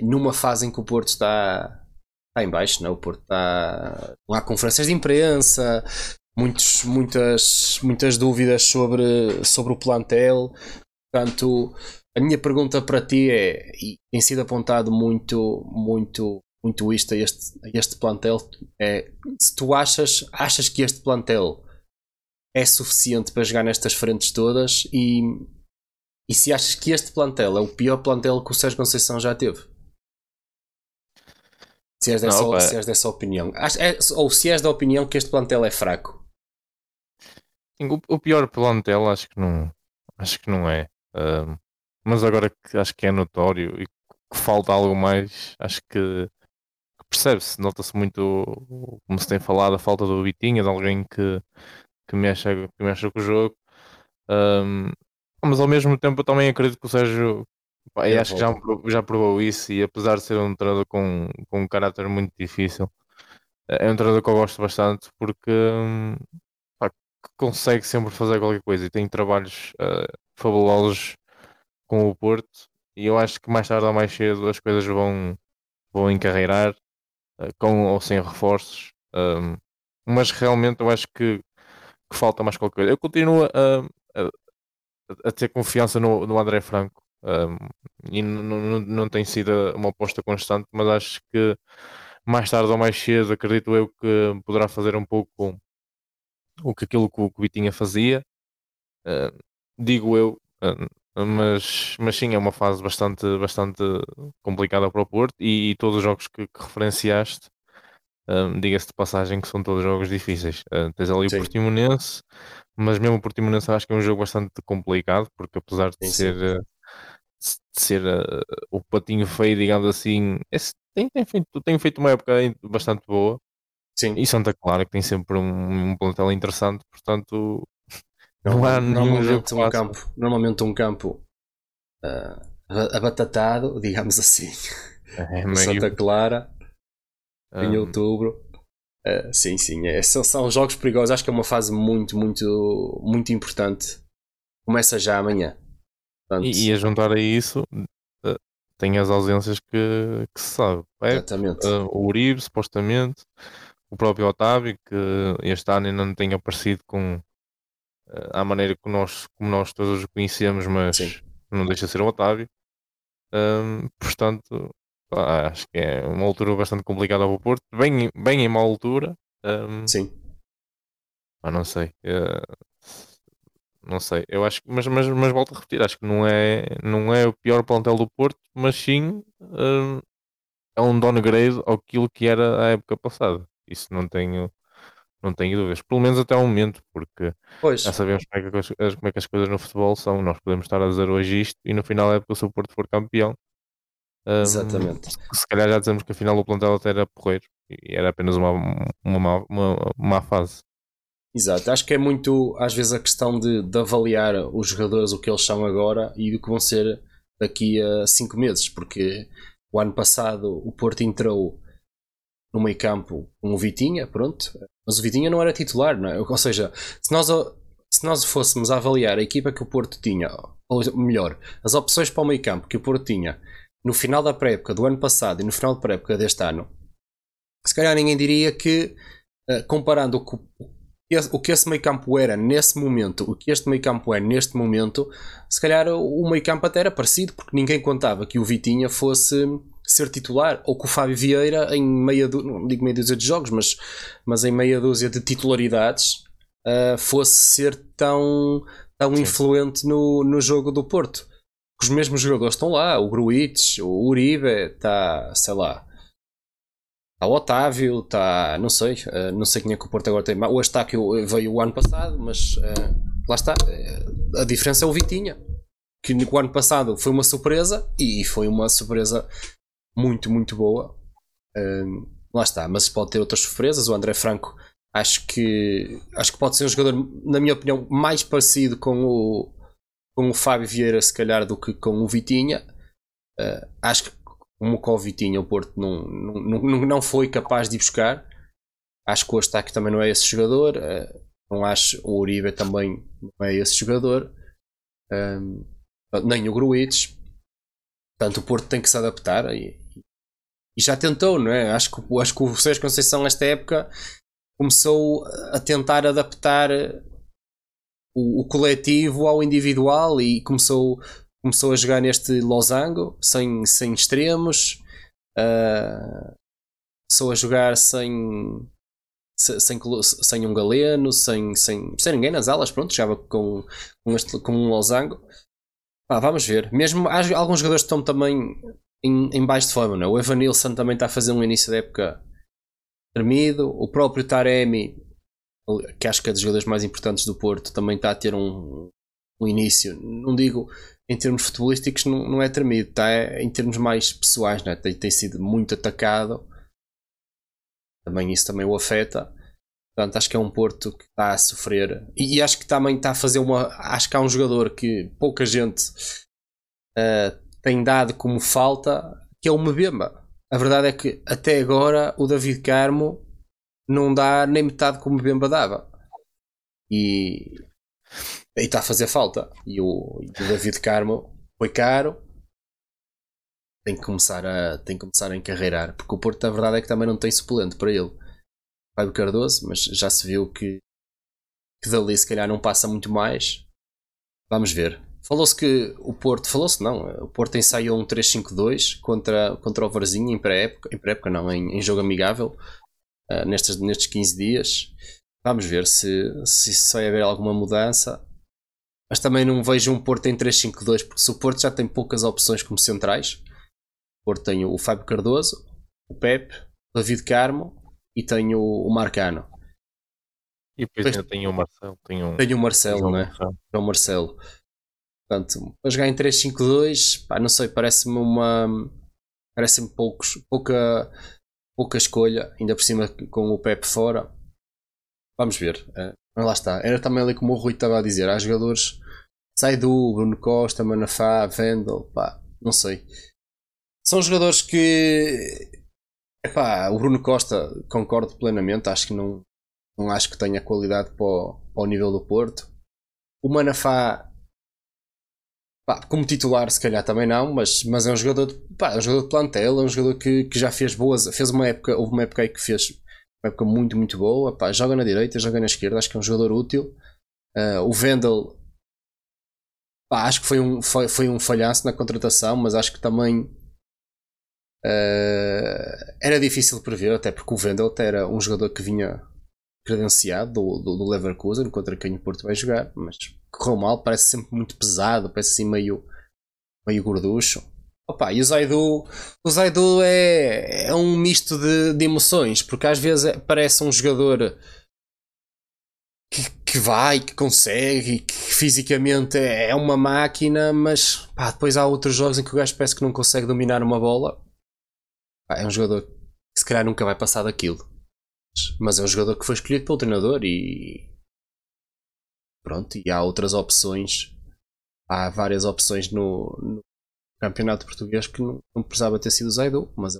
numa fase em que o Porto está, está em baixo, não? O Porto está. Não há conferências de imprensa, muitos, muitas, muitas dúvidas sobre, sobre o plantel. Portanto, a minha pergunta para ti é, e tem sido apontado muito, muito, muito isto a este, a este plantel, é se tu achas, achas que este plantel é suficiente para jogar nestas frentes todas e, e se achas que este plantel é o pior plantel que o Sérgio Conceição já teve? Se és dessa, não, se és dessa opinião. É, ou se és da opinião que este plantel é fraco. O, pior plantel acho que não, acho que não é. Uh, mas agora que acho que é notório e que falta algo mais, acho que, que percebe-se, nota-se muito, como se tem falado, a falta do Vitinha, de alguém que, que mexa, que mexa com o jogo. Um, mas ao mesmo tempo eu também acredito que o Sérgio acho que já, já provou isso e apesar de ser um treinador com, com um caráter muito difícil, é um treinador que eu gosto bastante porque pá, consegue sempre fazer qualquer coisa e tem trabalhos uh, fabulosos com o Porto e eu acho que mais tarde ou mais cedo as coisas vão, vão encarreirar uh, com ou sem reforços. Um, mas realmente eu acho que que falta mais qualquer coisa. Eu continuo a, a, a ter confiança no, no André Franco. Um, e não tem sido uma aposta constante, mas acho que mais tarde ou mais cedo acredito eu que poderá fazer um pouco o que aquilo que o Vitinha fazia. Uh, digo eu, uh, mas, mas sim, é uma fase bastante, bastante complicada para o Porto e, e todos os jogos que, que referenciaste um, Diga-se de passagem que são todos jogos difíceis. Uh, tens ali sim. o Portimonense, mas mesmo o Portimonense acho que é um jogo bastante complicado, porque apesar de sim, ser, sim. Uh, ser uh, o patinho feio, digamos assim, esse, tem, tem, feito, tem feito uma época bastante boa. Sim. E Santa Clara, que tem sempre um, um plantel interessante, portanto, não, há normalmente um campo, normalmente um campo abatatado, *laughs* digamos assim. É, meio... Santa Clara em outubro. Uh, sim, sim. É, são, são jogos perigosos. Acho que é uma fase muito, muito, muito importante. Começa já amanhã. Portanto, e, e, a juntar a isso, uh, tem as ausências que, que se sabe. É, Exatamente. Uh, o Uribe, supostamente. O próprio Otávio, que este ano ainda não tem aparecido com a maneira que nós, como nós todos o conhecemos, mas sim. não deixa de ser o Otávio. Um, portanto, Pá, acho que é uma altura bastante complicada para o Porto, bem, bem em má altura. Um, Sim. Pá, não sei. Uh, não sei. Eu acho que, mas, mas, mas volto a repetir, acho que não é, não é o pior plantel do Porto, mas sim uh, é um downgrade aquilo que era a época passada. Isso não tenho, não tenho dúvidas. Pelo menos até ao momento, porque pois. já sabemos como é, que, como é que as coisas no futebol são. Nós podemos estar a dizer hoje isto e no final época, se o Porto for campeão, um, Exatamente. Se calhar já dizemos que afinal o plantel até era porreiro e era apenas uma, uma, má, uma, má fase. Exato, acho que é muito às vezes a questão de, de, avaliar os jogadores o que eles são agora e o que vão ser daqui a 5 meses, porque o ano passado o Porto entrou no meio campo com o Vitinha, pronto, mas o Vitinha não era titular, não é? Ou seja, se nós, se nós fôssemos avaliar a equipa que o Porto tinha, ou melhor, as opções para o meio campo que o Porto tinha no final da pré-época do ano passado e no final da pré-época deste ano, se calhar ninguém diria que, uh, comparando o que, o que esse meio campo era nesse momento, o que este meio campo é neste momento, se calhar o meio campo até era parecido, porque ninguém contava que o Vitinha fosse ser titular, ou que o Fábio Vieira, em meia dúzia, não digo meia dúzia de jogos, mas, mas em meia dúzia de titularidades, uh, fosse ser tão, tão influente no, no jogo do Porto. Os mesmos jogadores estão lá, o Gruitch, o Uribe, está, sei lá, está o Otávio, está, não sei, uh, não sei quem é que o Porto agora tem. O Estáquio veio o ano passado, mas uh, lá está, a diferença é o Vitinha que no ano passado foi uma surpresa e foi uma surpresa muito, muito boa. Um, lá está, mas pode ter outras surpresas. O André Franco acho que acho que pode ser um jogador, na minha opinião, mais parecido com o, com o Fábio Vieira, se calhar, do que com o Vitinha. Uh, acho que o Vitinha o Porto não, não, não, não foi capaz de buscar. Acho que o Ostaque também não é esse jogador. Uh, não acho o Uribe também não é esse jogador. Um, nem o Gruitch. Portanto, o Porto tem que se adaptar e, e já tentou, não é? Acho que, acho que o Sérgio Conceição, nesta época, começou a tentar adaptar o, o, coletivo ao individual e começou, começou a jogar neste losango, sem, sem extremos, uh, começou a jogar sem, sem, sem um galeno, sem, sem, sem ninguém nas alas, pronto, jogava com, com, este, com um losango. Ah, vamos ver. Mesmo há alguns jogadores que estão também em, em baixo de forma. Não é? O Evan Nilsson também está a fazer um início da época tremido. O próprio Taremi, que acho que é dos jogadores mais importantes do Porto, também está a ter um, um início. Não digo em termos futebolísticos, não, não é tremido, está em termos mais pessoais, né? tem, tem sido muito atacado. Também isso também o afeta. Portanto, acho que é um Porto que está a sofrer. E, e, acho que também está a fazer uma. Acho que há um jogador que pouca gente uh, tem dado como falta, que é o Mbemba. A verdade é que até agora o David Carmo não dá nem metade como o dava. E, e está a fazer falta. E o, e o David Carmo foi caro. Tem que, começar a, tem que começar a encarreirar. Porque o Porto, a verdade é que também não tem suplente para ele. Fábio Cardoso, mas já se viu que, que dali se calhar não passa muito mais. Vamos ver. Falou-se que o Porto, falou-se não, o Porto ensaiou um 3-5-2 contra, contra o Varzinho em pré-época, em pré-época não, em, em, jogo amigável, uh, nestes, nestes 15 dias. Vamos ver se, se, se vai haver alguma mudança. Mas também não vejo um Porto em 3-5-2, porque se o Porto já tem poucas opções como centrais, o Porto tem o Fábio Cardoso, o Pepe, o David Carmo e tem o, o Marcano. E depois, depois tem o Marcelo. Tem, um, tem o Marcelo, né? É o Marcelo. Portanto, para jogar em 3-5-2, pá, não sei, parece-me uma. Parece-me poucos, pouca, pouca escolha, ainda por cima com o Pep fora. Vamos ver. Mas lá está. Era também ali como o Rui estava a dizer: há jogadores. Saidu, Bruno Costa, Manafá, Vendel, pá, não sei. São jogadores que. Epá, o Bruno Costa, concordo plenamente, acho que não, não acho que tenha qualidade para o, para o nível do Porto. O Manafá Pá, como titular, se calhar também não, mas, mas é um jogador de, pá, é um jogador de plantel, é um jogador que, que já fez boas. Fez uma época, houve uma época aí que fez uma época muito, muito boa. Pá, joga na direita, joga na esquerda, acho que é um jogador útil. Uh, o Vendel, pá, acho que foi um, foi, foi um falhanço na contratação, mas acho que também uh, era difícil prever, até porque o Vendel era um jogador que vinha credenciado do, do, do Leverkusen contra quem o Porto vai jogar, mas correu mal, parece sempre muito pesado, parece assim meio, meio gorducho. Opa, e o Zaidu, o Zaidu é, é um misto de, de emoções, porque às vezes parece um jogador que, que vai, que consegue, que fisicamente é, é uma máquina, mas pá, depois há outros jogos em que o gajo parece que não consegue dominar uma bola. Pá, é um jogador que se calhar nunca vai passar daquilo. Mas é um jogador que foi escolhido pelo treinador e Pronto, e há outras opções. Há várias opções no campeonato português que não, não, precisava ter sido o Zaidu, mas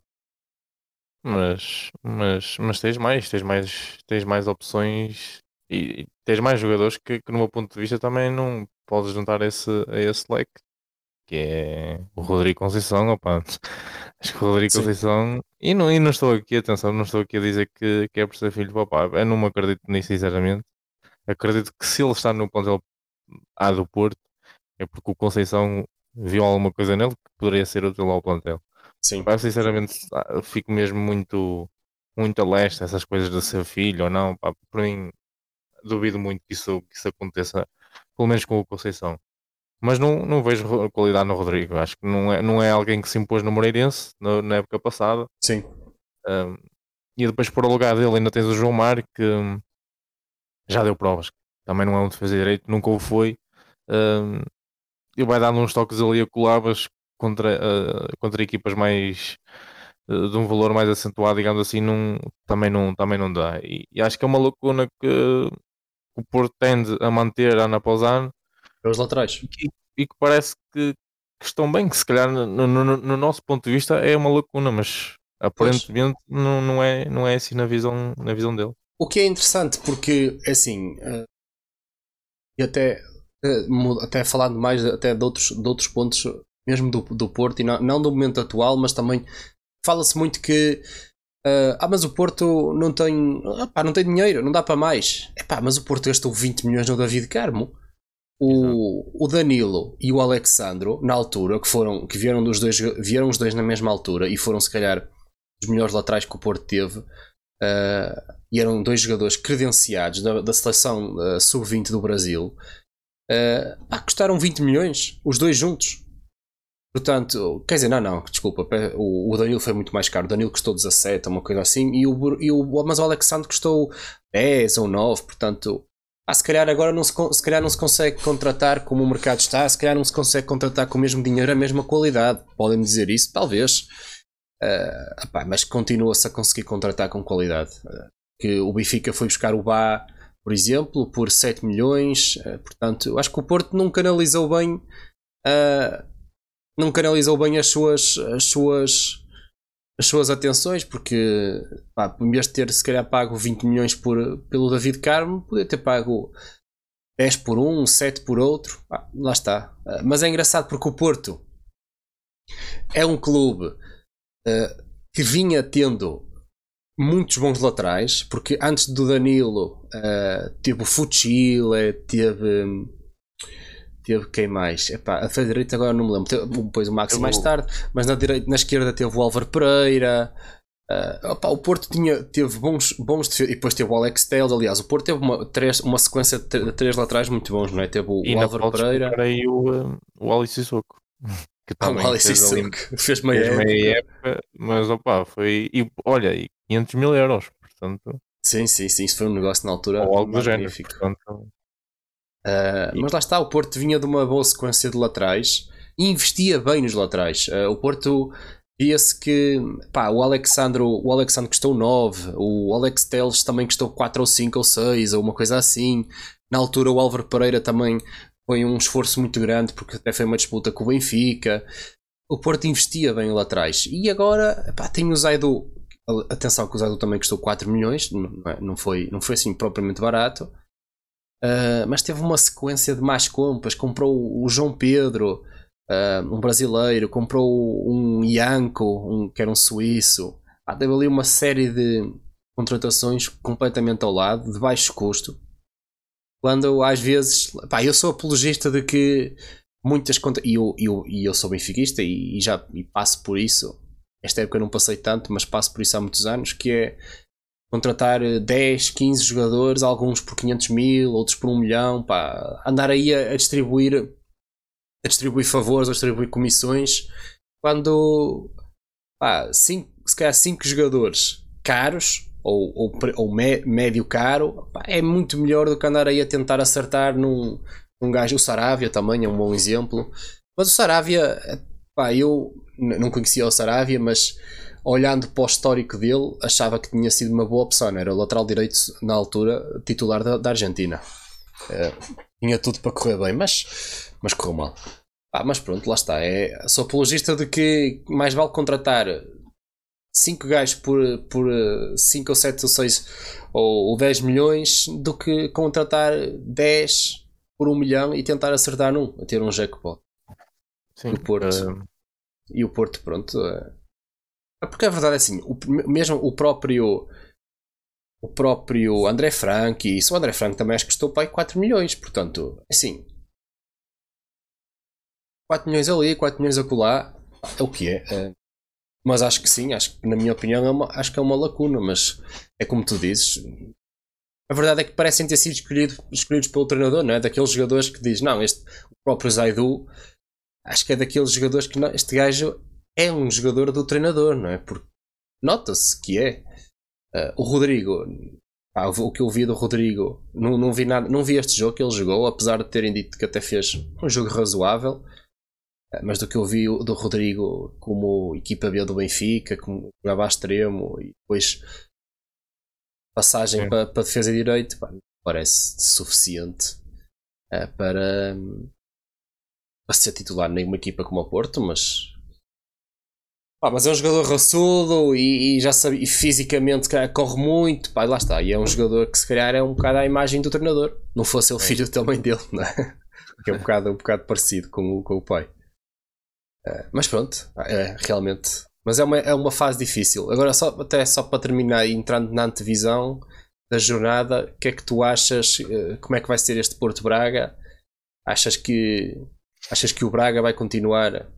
mas, mas, mas tens mais, tens mais, tens mais opções e tens mais jogadores que, que, no meu ponto de vista, também não podes juntar esse, a esse leque, que é o Rodrigo Conceição. Opa, *laughs* acho que o Rodrigo Sim. Conceição, e não, e não estou aqui, atenção, não estou aqui a dizer que, que é por ser filho do papá, eu não me acredito nisso, sinceramente. Acredito que se ele está no plantel A do Porto, é porque o Conceição viu alguma coisa nele que poderia ser útil ao plantel. Sim. Pá, sinceramente, ah, fico mesmo muito, muito a leste essas coisas de ser filho ou não. Pá, por mim, duvido muito que isso, que isso aconteça, pelo menos com o Conceição. Mas não, não vejo qualidade no Rodrigo. Acho que não é, não é alguém que se impôs no Moreirense na, na época passada. Sim. Um, e depois, por o lugar dele, ainda tens o João Mar, que hum, já deu provas. Também não é um defesa direito, nunca o foi. Um, e vai dando uns toques ali a colar, mas contra, uh, contra equipas mais uh, de um valor mais acentuado, digamos assim, não, também, não, também não dá. E, e acho que é uma lacuna que, que o Porto tende a manter ano após ano. É os laterais. E, e que parece que, que, estão bem, que se calhar no, no, no, nosso ponto de vista é uma lacuna, mas aparentemente não, não, é, não é assim na visão, na visão dele. O que é interessante porque, é assim, uh, e até, até falando mais até de outros, de outros pontos, mesmo do, do Porto, e não, não do momento atual, mas também fala-se muito que uh, ah, mas o Porto não tem, opá, não tem dinheiro, não dá para mais. Epá, mas o Porto gastou 20 milhões no David Carmo. O, o Danilo e o Alexandro, na altura, que foram que vieram dos dois, vieram os dois na mesma altura e foram se calhar os melhores laterais que o Porto teve. Uh, e eram dois jogadores credenciados da, da seleção uh, sub-20 do Brasil. Uh, ah, custaram 20 milhões, os dois juntos. Portanto, quer dizer, não, não, desculpa, o, o Danilo foi muito mais caro. O Danilo custou 17, uma coisa assim, e o, e o, mas o Alexandre custou 10 ou 9, portanto, ah, se calhar agora não se, se calhar não se consegue contratar como o mercado está, se calhar não se consegue contratar com o mesmo dinheiro, a mesma qualidade. Podem dizer isso, talvez. Uh, mas continua-se a conseguir contratar com qualidade. Uh, que o Benfica foi buscar o Bá, por exemplo, por 7 milhões. Uh, portanto, acho que o Porto não canalizou bem não canalizou bem as suas, as suas, as suas atenções, porque pá, em vez de ter se calhar pago 20 milhões por, pelo David Carmo, podia ter pago 10 por um, 7 por outro. Ah, lá está. Ah, mas é engraçado porque o Porto é um clube uh, que vinha tendo muitos bons laterais, porque antes do Danilo uh, teve o Fuchile, teve. Teve quem mais? Epá, a direita agora não me lembro. Teve, depois o Maxi mais tarde, mas na, direita, na esquerda teve o Álvaro Pereira. Uh, opa, o Porto tinha, teve bons, bons e depois teve o Alex Telles. Aliás, o Porto teve uma, três, uma sequência de três laterais muito bons, não é? Teve o, e o Álvaro Pereira e o, o Alice Sissoko. Que ah, o Alice Sissoko *laughs* fez meia, fez meia época. época. Mas opa, foi. E, olha, e 500 mil euros, portanto. Sim, sim, sim. Isso foi um negócio na altura. Ou algo do género. Portanto, Uh, mas lá está, o Porto vinha de uma boa sequência de laterais e investia bem nos laterais. Uh, o Porto via-se que pá, o Alexandro, o Alexandro custou 9, o Alex Teles também custou 4 ou 5 ou 6, ou uma coisa assim. Na altura o Álvaro Pereira também foi um esforço muito grande porque até foi uma disputa com o Benfica. O Porto investia bem em laterais. E agora tem o Zaidu. Atenção que o Zaidu também custou 4 milhões, não, é, não, foi, não foi assim propriamente barato. Uh, mas teve uma sequência de más compras. Comprou o João Pedro, uh, um brasileiro, comprou um Ianco, um, que era um suíço. Ah, teve ali uma série de contratações completamente ao lado, de baixo custo. Quando às vezes, pá, eu sou apologista de que muitas contas, e eu, eu, eu sou benfiquista e, e já e passo por isso. Esta época eu não passei tanto, mas passo por isso há muitos anos. Que é contratar 10, 15 jogadores, alguns por 500 mil, outros por 1 milhão, pá, andar aí a, a distribuir a distribuir favores, a distribuir comissões, quando pá, cinco, se calhar 5 jogadores caros ou, ou, ou médio caro é muito melhor do que andar aí a tentar acertar num, num gajo. O Saravia também é um bom exemplo, mas o Saravia, pá, eu não conhecia o Saravia, mas olhando para o histórico dele, achava que tinha sido uma boa opção. Era o lateral direito, na altura, titular da, da Argentina. É, tinha tudo para correr bem, mas, mas correu mal. Ah, mas pronto, lá está. É, sou apologista de que mais vale contratar 5 gajos por, por 5 ou 7 ou 6 ou, ou 10 milhões do que contratar 10 por 1 milhão e tentar acertar num, a ter um jackpot. Sim, o Porto. Uh... E o Porto, pronto. É... Porque a verdade é assim, o, mesmo o próprio o próprio André Frank e isso, o André Frank também acho que custou para 4 milhões, portanto, assim 4 milhões ali, 4 milhões acolá, é o que é. Mas acho que sim, acho que na minha opinião é uma, acho que é uma lacuna, mas é como tu dizes. A verdade é que parecem ter sido escolhido, escolhidos pelo treinador, não é? Daqueles jogadores que diz, não, este, o próprio Zaidu, acho que é daqueles jogadores que não, este gajo é um jogador do treinador, não é? Porque nota-se que é. Uh, o Rodrigo, o que eu vi do Rodrigo, não, não vi nada, não vi este jogo que ele jogou, apesar de terem dito que até fez um jogo razoável. Uh, mas do que eu vi do Rodrigo como equipa B do Benfica, como jogava a extremo e depois passagem para, para defesa e direito, pá, parece suficiente uh, para, para ser titular nenhuma equipa como o Porto, mas Pá, mas é um jogador raçudo e, e já sabe, e fisicamente cara, corre muito, pá, lá está. E é um jogador que se calhar é um bocado a imagem do treinador. Não fosse ele é. filho também dele, não é? Que *laughs* é um bocado, um bocado parecido com o, com o pai. Uh, mas pronto, é, realmente. Mas é uma, é uma fase difícil. Agora, só, até só para terminar, entrando na antevisão da jornada, o que é que tu achas? Uh, como é que vai ser este Porto Braga? Achas que, achas que o Braga vai continuar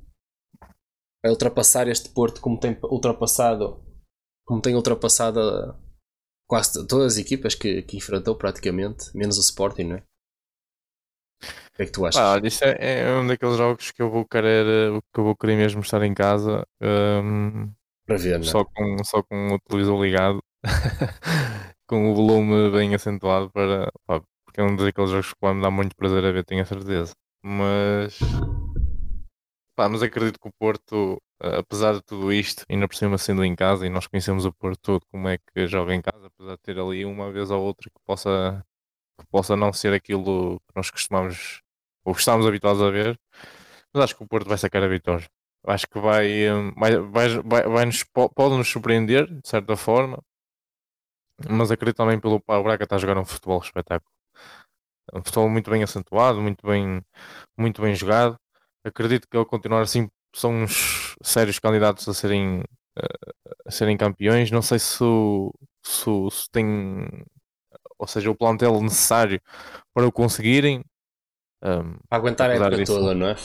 a ultrapassar este Porto como tem ultrapassado como tem ultrapassado quase todas as equipas que, que enfrentou praticamente, menos o Sporting, não é? O que é que tu achas? Ah, isso é, é, um daqueles jogos que eu vou querer que eu vou querer mesmo estar em casa um, para ver, só, com, só com o televisor ligado *laughs* com o volume bem acentuado para pá, porque é um daqueles jogos que me dá muito prazer a ver, tenho a certeza. Mas Pá, mas acredito que o Porto, apesar de tudo isto, ainda por cima sendo em casa, e nós conhecemos o Porto todo como é que joga em casa, apesar de ter ali uma vez ou outra que possa, que possa não ser aquilo que nós costumamos ou estamos habituados a ver, mas acho que o Porto vai sacar a vitória. Acho que vai, hum, vai, vai, vai, vai nos, pode nos surpreender, de certa forma, mas acredito também pelo o Braga está a jogar um futebol espetáculo. Um futebol muito bem acentuado, muito bem, muito bem jogado acredito que ele continuar assim são uns sérios candidatos a serem, a serem campeões. Não sei se, se, se tem, ou seja, o plantel necessário para o conseguirem. Um, para aguentar a época disso, toda, não é?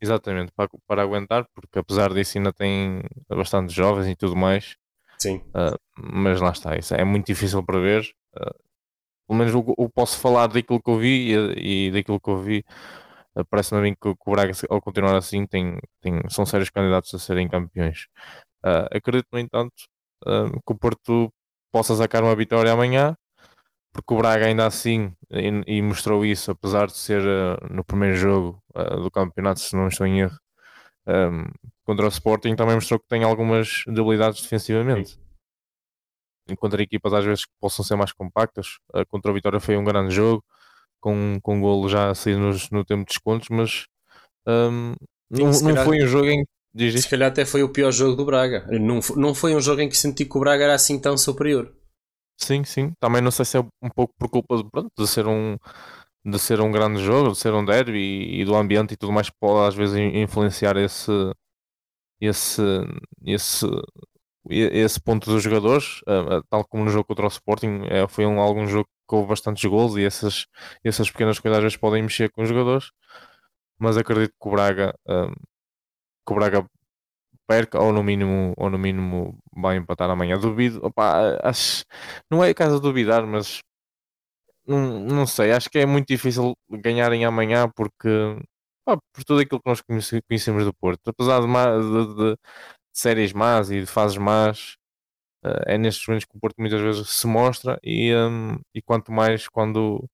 Exatamente, para, para aguentar, porque apesar disso ainda tem bastante jovens e tudo mais. Sim. Uh, mas lá está, isso é muito difícil para ver. Uh, pelo menos eu, eu, posso falar daquilo que eu vi e, e daquilo que eu vi eh, parece-me a mim que, o Braga, ao continuar assim, tem, tem, são sérios candidatos a serem campeões. Uh, acredito, no entanto, uh, que o Porto possa sacar uma vitória amanhã, porque o Braga ainda assim, e, e mostrou isso, apesar de ser uh, no primeiro jogo do campeonato, se não estou em erro, um, contra o Sporting, também mostrou que tem algumas debilidades defensivamente. Encontra equipas às vezes que possam ser mais compactas. contra o Vitória foi um grande jogo com, com um golo já a sair nos, no tempo de descontos, mas um, não, não calhar, foi um jogo em diz Se calhar até foi o pior jogo do Braga. Não, não foi um jogo em que senti que o Braga era assim tão superior. Sim, sim. Também não sei se é um pouco por culpa de, pronto, de ser um de ser um grande jogo, de ser um derby e, e do ambiente e tudo mais que pode às vezes influenciar esse esse esse esse ponto dos jogadores, uh, tal como no jogo contra o Sporting, uh, foi um, algum jogo que houve bastantes gols e essas, essas pequenas coisas às vezes podem mexer com os jogadores, mas acredito que o Braga, uh, que o Braga perca ou no mínimo, ou no mínimo vai empatar amanhã. Duvido, opa, acho, não é caso de duvidar, mas não, não sei, acho que é muito difícil ganharem amanhã porque por tudo aquilo que nós conhecemos do Porto, apesar de, de, de, de séries más e de fases más, uh, é nestes momentos que o Porto muitas vezes se mostra e, um, e quanto mais quando,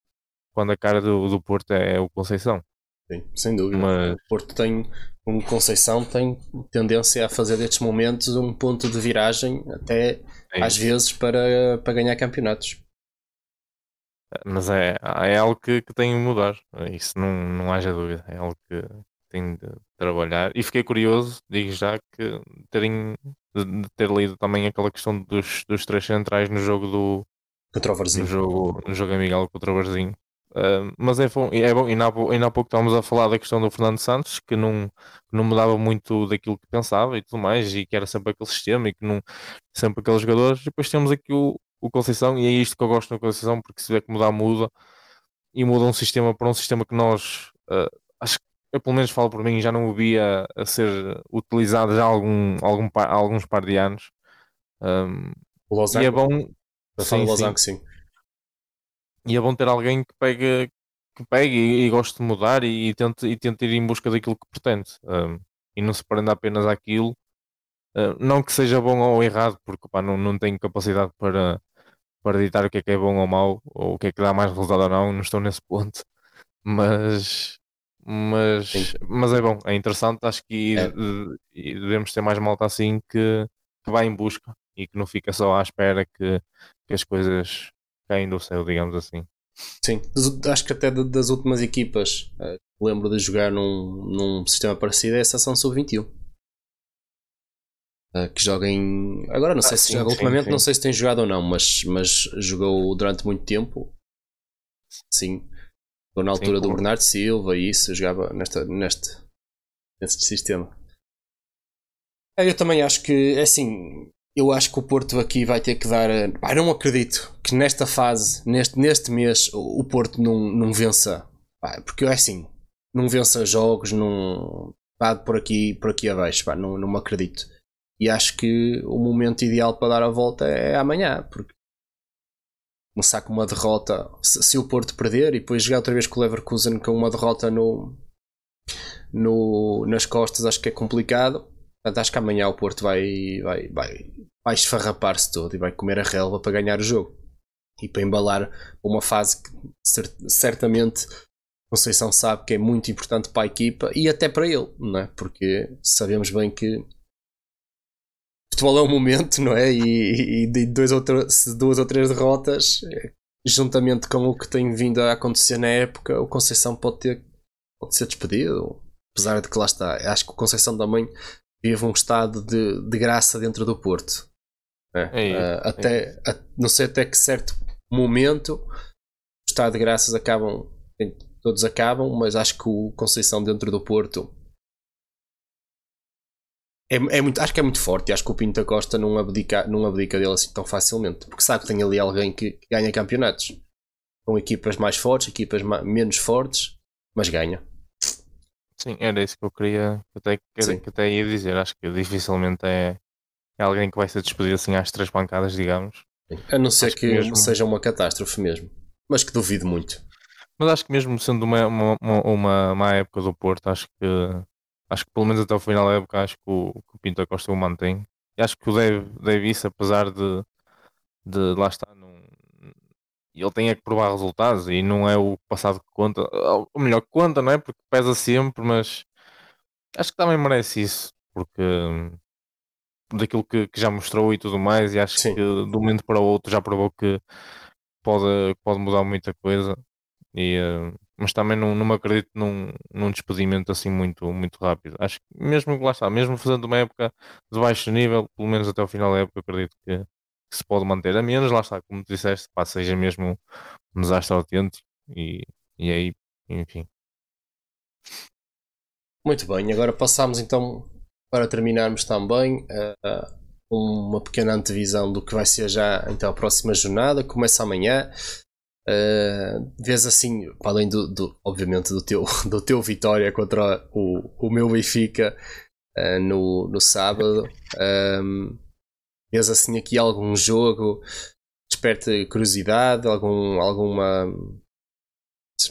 quando a cara do, do Porto é o Conceição. Sim, sem dúvida. Mas... O Porto tem, como Conceição, tem tendência a fazer destes momentos um ponto de viragem, até é às vezes para, para ganhar campeonatos. Mas é, é algo que, que tem de mudar, isso não, não haja dúvida. É algo que tem de trabalhar. E fiquei curioso, digo já, que terem de, ter lido também aquela questão dos, dos três centrais no jogo do contra o Varzinho. No jogo, no jogo amigável contra o Varzinho. Uh, mas é bom, é bom. Ainda, há, ainda há pouco estávamos a falar da questão do Fernando Santos, que não, não mudava muito daquilo que pensava e tudo mais, e que era sempre aquele sistema e que não sempre aqueles jogadores. Depois temos aqui o, o Conceição, e é isto que eu gosto da Conceição, porque se vê que mudar, muda, e muda um sistema para um sistema que nós uh, acho que eu pelo menos falo por mim, já não o via a ser utilizado já há algum, algum, há alguns par de anos. Um, e é bom. Sim, sim. sim. E é bom ter alguém que pegue, que pegue e, e goste de mudar e, e, tente, e tente ir em busca daquilo que pretende. Um, e não se prenda apenas àquilo. Uh, não que seja bom ou errado, porque pá, não, não tenho capacidade para, para editar o que é que é bom ou mau, ou o que é que dá mais resultado ou não, não estou nesse ponto. Mas, mas, mas é bom, é interessante. Acho que é. devemos ter mais malta assim que, que vai em busca e que não fica só à espera que, que as coisas caem do céu, digamos assim. Sim, acho que até das últimas equipas uh, lembro de jogar num, num sistema parecido é a Sessão Sub-21. Uh, eh, que joga em. Agora não sei ah, se sim, joga sim, ultimamente, sim. não sei se tem jogado ou não, mas, mas jogou durante muito tempo. Sim. Estou na altura do Bernardo Silva e isso, jogava nesta, neste, neste sistema. É, eu também acho que, é assim, eu acho que o Porto aqui vai ter que dar. Ah, não acredito que nesta fase, neste, neste mês, o Porto não, não vença. Pá, porque é assim, não vença jogos, não. Pá, por aqui, por aqui abaixo, pá, não, não me acredito. E acho que o momento ideal para dar a volta é amanhã, porque começar com uma derrota, se, se, o Porto perder e depois jogar outra vez com o Leverkusen com uma derrota no, no, nas costas, acho que é complicado. Portanto, acho que amanhã o Porto vai, vai, vai, vai esfarrapar-se todo e vai comer a relva para ganhar o jogo. E para embalar uma fase que certamente Conceição sabe que é muito importante para a equipa e até para ele, não é? Porque sabemos bem que futebol é um momento, não é? E, e de dois ou duas ou três derrotas, juntamente com o que tem vindo a acontecer na época, o Conceição pode ter pode ser despedido. Apesar de que lá está, acho que o Conceição também vive um estado de, de graça dentro do Porto. É, é, uh, até, é. a, não sei até que certo momento o estado de graças acabam, todos acabam, mas acho que o Conceição dentro do Porto é, é muito, acho que é muito forte e acho que o Pinto Costa não abdica, não abdica dele assim tão facilmente, porque sabe que tem ali alguém que, que ganha campeonatos com equipas mais fortes, equipas mais, menos fortes, mas ganha. Sim, era isso que eu queria, que até, que, que até ia dizer. Acho que dificilmente é, é alguém que vai ser despedido assim às três pancadas, digamos. A não ser que, que mesmo... seja uma catástrofe mesmo, mas que duvido muito. Mas acho que mesmo sendo uma, uma, uma, uma época do Porto, acho que acho que pelo menos até o final da época acho que o, que o Pinto Costa o mantém. E acho que o Dave, Davis, apesar de, de lá estar, não, ele tem é que provar resultados e não é o passado que conta, ou melhor que conta, não é? Porque pesa sempre, mas acho que também merece isso, porque daquilo que, que já mostrou e tudo mais, e acho Sim. que de um momento para o outro já provou que pode, pode mudar muita coisa. E, uh, mas também não, não me acredito num, num despedimento assim muito, muito rápido. Acho que mesmo lá está, mesmo fazendo uma época de baixo nível, pelo menos até o final da época, acredito que, que se pode manter. A menos, lá está, como tu disseste, pá, seja mesmo um desastre autêntico e, e aí, enfim. Muito bem, agora passamos então para terminarmos também uh, uma pequena antevisão do que vai ser já então a próxima jornada. Começa amanhã. Uh, vês assim, para além do, do, obviamente do teu, *laughs* do teu vitória contra o, o meu Benfica uh, no, no sábado, um, vês assim aqui algum jogo desperta curiosidade, algum, alguma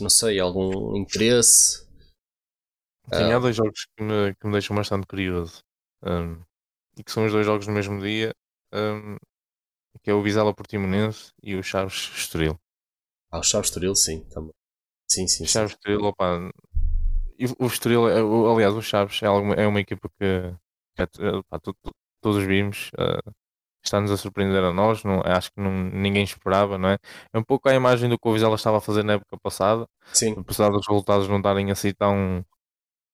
não sei, algum interesse? Sim, há dois jogos que me, que me deixam bastante curioso um, e que são os dois jogos no mesmo dia, um, que é o Vizela Portimonense e o Chaves Estoril. Ah, o Chaves Estoril, sim, também. Sim, sim. Chaves sim. Estoril, opa, o Estoril, é, aliás, o Chaves é, alguma, é uma equipa que, que é, opa, todos vimos, uh, está-nos a surpreender a nós, não, acho que não, ninguém esperava, não é? É um pouco a imagem do que o Vizela estava a fazer na época passada, Sim. apesar dos resultados não estarem assim tão,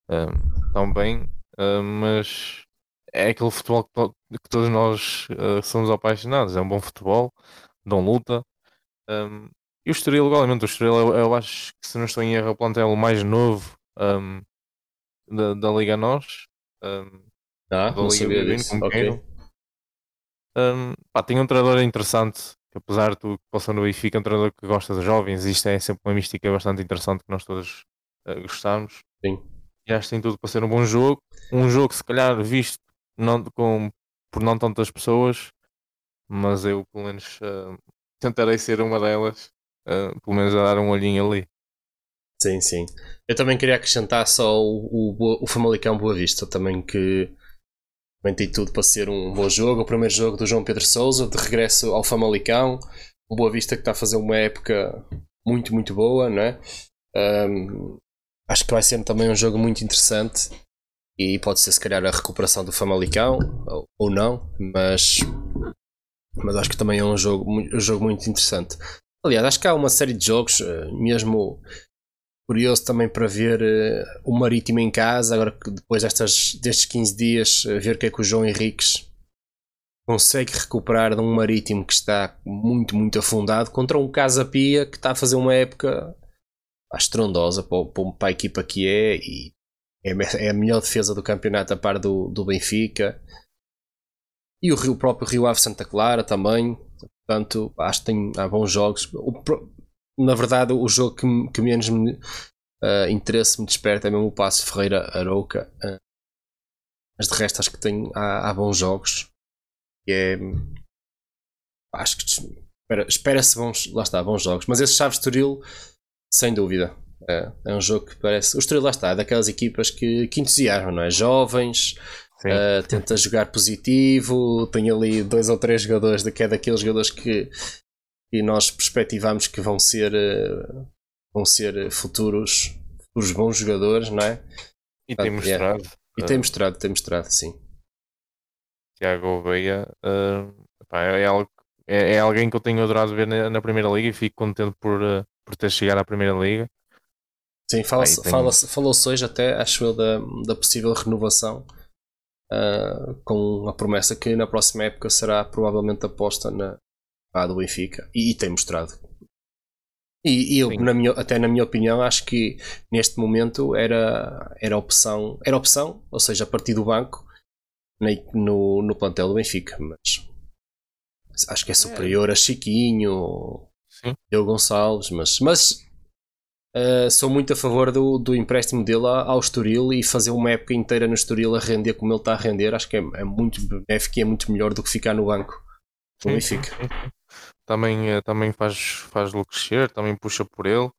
uh, tão bem, uh, mas é aquele futebol que, to que todos nós uh, somos apaixonados. É um bom futebol, dão luta. Um, e o Estoril, igualmente, o Estoril, eu, eu, acho que se não estou em erro, é o plantel mais novo um, da, da Liga Nós. Um, ah, da Liga Bivino, como okay. Um, pá, tem um treinador interessante, que apesar de tu que possa no Benfica, é um treinador que gosta de jovens, isto é sempre uma mística bastante interessante que nós todos uh, gostamos. Sim. E acho que tem tudo para ser um bom jogo. Um jogo, se calhar, visto não, com, por não tantas pessoas, mas eu, pelo menos, uh, tentarei ser uma delas, uh, pelo menos a dar um olhinho ali. Sim, sim. Eu também queria acrescentar só o, o, o Famalicão Boa Vista, também que também tem tudo para ser um bom jogo. O primeiro jogo do João Pedro Souza, de regresso ao Famalicão. O Boa Vista que está a fazer uma época muito, muito boa, não é? Um, acho que vai ser também um jogo muito interessante e pode ser se calhar a recuperação do Famalicão ou, ou não, mas mas acho que também é um jogo, um jogo muito interessante. Aliás, acho que há uma série de jogos, eh, mesmo curioso também para ver uh, o Marítimo em casa, agora que depois destas, destes 15 dias, uh, ver o que é que o João Henriques consegue recuperar de um Marítimo que está muito, muito afundado contra um Casa Pia que está a fazer uma época estrondosa para, para, a equipa que é e é, é a melhor defesa do campeonato a par do, do Benfica e o, Rio, o próprio Rio Ave Santa Clara também. Portanto, acho que tem há bons jogos. O, na verdade, o jogo que, que menos me, uh, interesse me desperta é mesmo o Passo Ferreira Arouca. Uh, mas de resto, acho que tem, há, há bons jogos. E é. Acho que espera-se bons. Lá está, bons jogos. Mas esse Chaves Turil, sem dúvida. É, é, um jogo que parece. O Estoril lá está, é daquelas equipas que, que entusiasmam, não é? Jovens, uh, tenta jogar positivo, tem ali dois ou três jogadores que é daqueles jogadores que, que nós perspectivamos que vão ser, uh, vão ser futuros, futuros bons jogadores, não é? E tem mostrado. É. E tem mostrado, tem mostrado, sim. Tiago Oveia uh, é, algo, é, é, alguém que eu tenho adorado ver na, na Primeira Liga e fico contente por, uh, por ter chegado à Primeira Liga. Sim, fala-se fala fala hoje até, acho eu, da, da possível renovação uh, com a promessa que na próxima época será provavelmente aposta na a do Benfica e, e tem mostrado. E, e eu, na minha, até na minha opinião, acho que neste momento era, era opção, era opção, ou seja, a partir do banco no, no plantel do Benfica, mas acho que é superior é. a Chiquinho, Diogo Gonçalves, mas, mas Uh, sou muito a favor do, do empréstimo dele ao Estoril e fazer uma época inteira no Estoril a render como ele está a render. Acho que é, é muito benéfico e é muito melhor do que ficar no banco. Sim, sim. Também, eh, também faz, faz-lo crescer, também puxa por ele.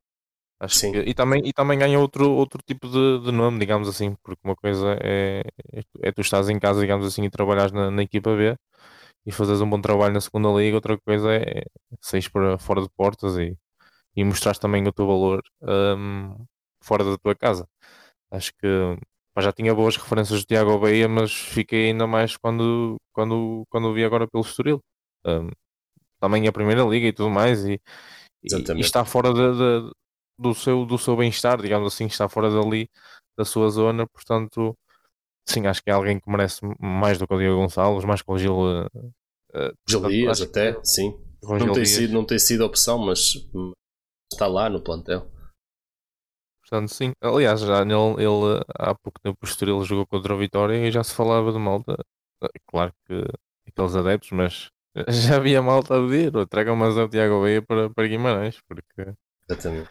Acho sim. Que, e, também, e também ganha outro, outro tipo de, de nome, digamos assim, porque uma coisa é, é tu estás em casa, digamos assim, e trabalhas na, na equipa B e fazes um bom trabalho na segunda liga, outra coisa é sair para fora de portas e e mostraste também o teu valor um, fora da tua casa. Acho que pá, já tinha boas referências de Tiago Bahia, mas fiquei ainda mais quando, quando, quando o vi agora pelo Estoril. Um, também a Primeira Liga e tudo mais, e, e, e está fora de, de, do seu, do seu bem-estar, digamos assim, está fora dali da sua zona, portanto, sim, acho que é alguém que merece mais do que o Diego Gonçalves, mais que o Gil. Uh, Gil Dias, até, sim. Não tem, sido, não tem sido opção, mas está lá no plantel. Portanto, sim. Aliás, já nele, ele há pouco tempo posterior ele jogou contra o Vitória e já se falava de malta. Claro que aqueles adeptos, mas *laughs* já havia malta a dizer, tragam mais ao Tiago Veia para, para Guimarães, porque, Exatamente.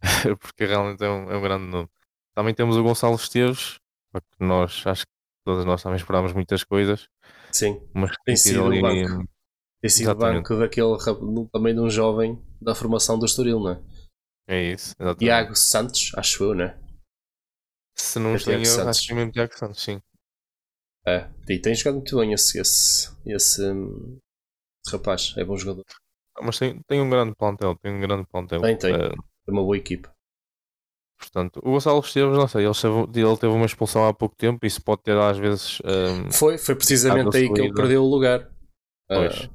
*laughs* porque realmente é um, é um grande nome. Também temos o Gonçalo Esteves, que nós acho que todos nós também esperámos muitas coisas. Sim, mas tem sido ali, banco. Tem sido banco daquele também de um jovem da formação do Estoril, não é? É isso, exatamente. Tiago Santos, acho eu, não é? Se não é estou eu, acho que é mesmo Tiago Santos, sim. É, e tem jogado muito bem esse, esse, esse, um, rapaz, é bom jogador. Ah, mas tem, tem um grande plantel, tem um grande plantel. Tem, tem. É, uma boa equipa. Portanto, o Gonçalo Esteves, não sei, ele teve, ele teve uma expulsão há pouco tempo e isso pode ter às vezes. Um, foi, foi precisamente aí que ele perdeu o lugar. Pois. Uh,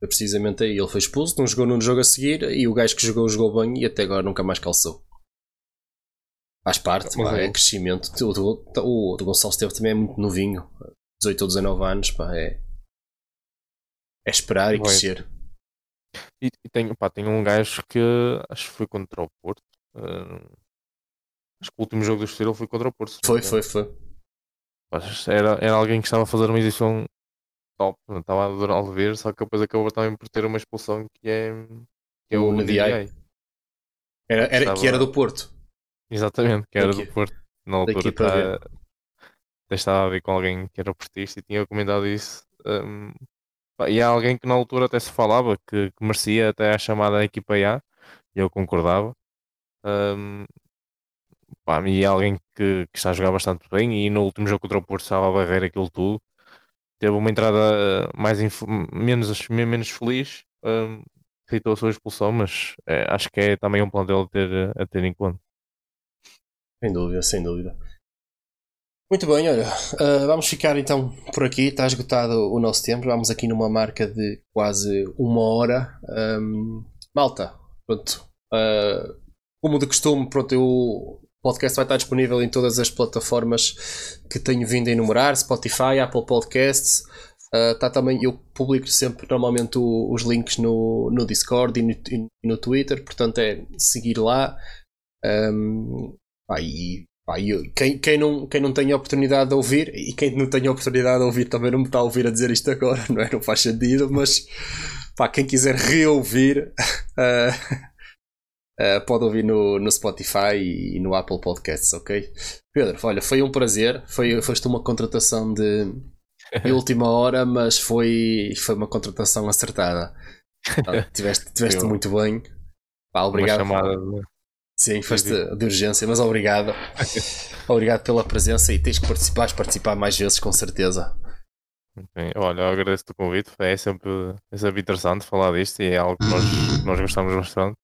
foi precisamente aí. Ele foi expulso, não jogou no jogo a seguir e o gajo que jogou, jogou bem e até agora nunca mais calçou. Faz parte, pá, é, é crescimento. O, o, o, o Gonçalo Esteve também é muito novinho. 18 ou 19 anos, pá, é, é esperar e crescer. E, e tem, pá, tem um gajo que acho que foi contra o Porto. Uh, acho que o último jogo do Estoril foi contra o Porto. Foi, foi, foi. Era, era alguém que estava a fazer uma edição top, estava a adorar ver, só que depois acabou também por ter uma expulsão que é, que é o, o. Era, era, estava... que era do Porto. Exatamente, que era Daqui. do Porto. Na altura tá, estava a ver com alguém que era portista e tinha comentado isso. Um, e há alguém que na altura até se falava que, que merecia até a chamada equipa A, e eu concordava. Um, pá, e há alguém que, que, está a jogar bastante bem e no último jogo contra o Porto estava a barreira aquilo tudo. Teve uma entrada mais menos, menos feliz, um, aceitou a sua expulsão, mas é, acho que é também um plantel a ter, a ter em conta. Sem dúvida, sem dúvida. Muito bem, olha, uh, vamos ficar então por aqui. Está esgotado o nosso tempo. Vamos aqui numa marca de quase uma hora. Um, malta, pronto. Uh, como de costume, pronto, o podcast vai estar disponível em todas as plataformas que tenho vindo a enumerar: Spotify, Apple Podcasts. Uh, tá também, eu publico sempre normalmente o, os links no, no Discord e no, e no, Twitter, portanto é seguir lá. Um, e Pá, eu, quem, quem, não, quem não tem a oportunidade de ouvir, e quem não tem a oportunidade de ouvir também não me está a ouvir a dizer isto agora, *laughs* não é? Não faz sentido, mas pá, quem quiser reouvir, uh, *laughs* uh, pode ouvir no, no Spotify e no Apple Podcasts, ok? Pedro, olha, foi um prazer, foi, foste uma contratação de, de última *laughs* hora, mas foi, foi uma contratação acertada. tiveste tiveste muito bem. Pá, obrigado. Uma chamada Sim, foste de urgência, mas obrigado. *laughs* obrigado pela presença e tens que participar, participar mais vezes, com certeza. Bem, olha, eu agradeço o convite, é sempre, é sempre interessante falar disto e é algo que nós, nós gostamos bastante.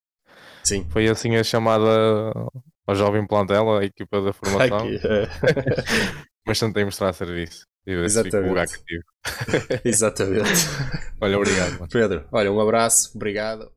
Sim. Foi assim a chamada ao jovem plantel, a equipa da formação. É. *laughs* Mas tentei mostrar serviço. Exatamente. *laughs* Exatamente. olha, obrigado. Mano. Pedro, olha, um abraço, obrigado.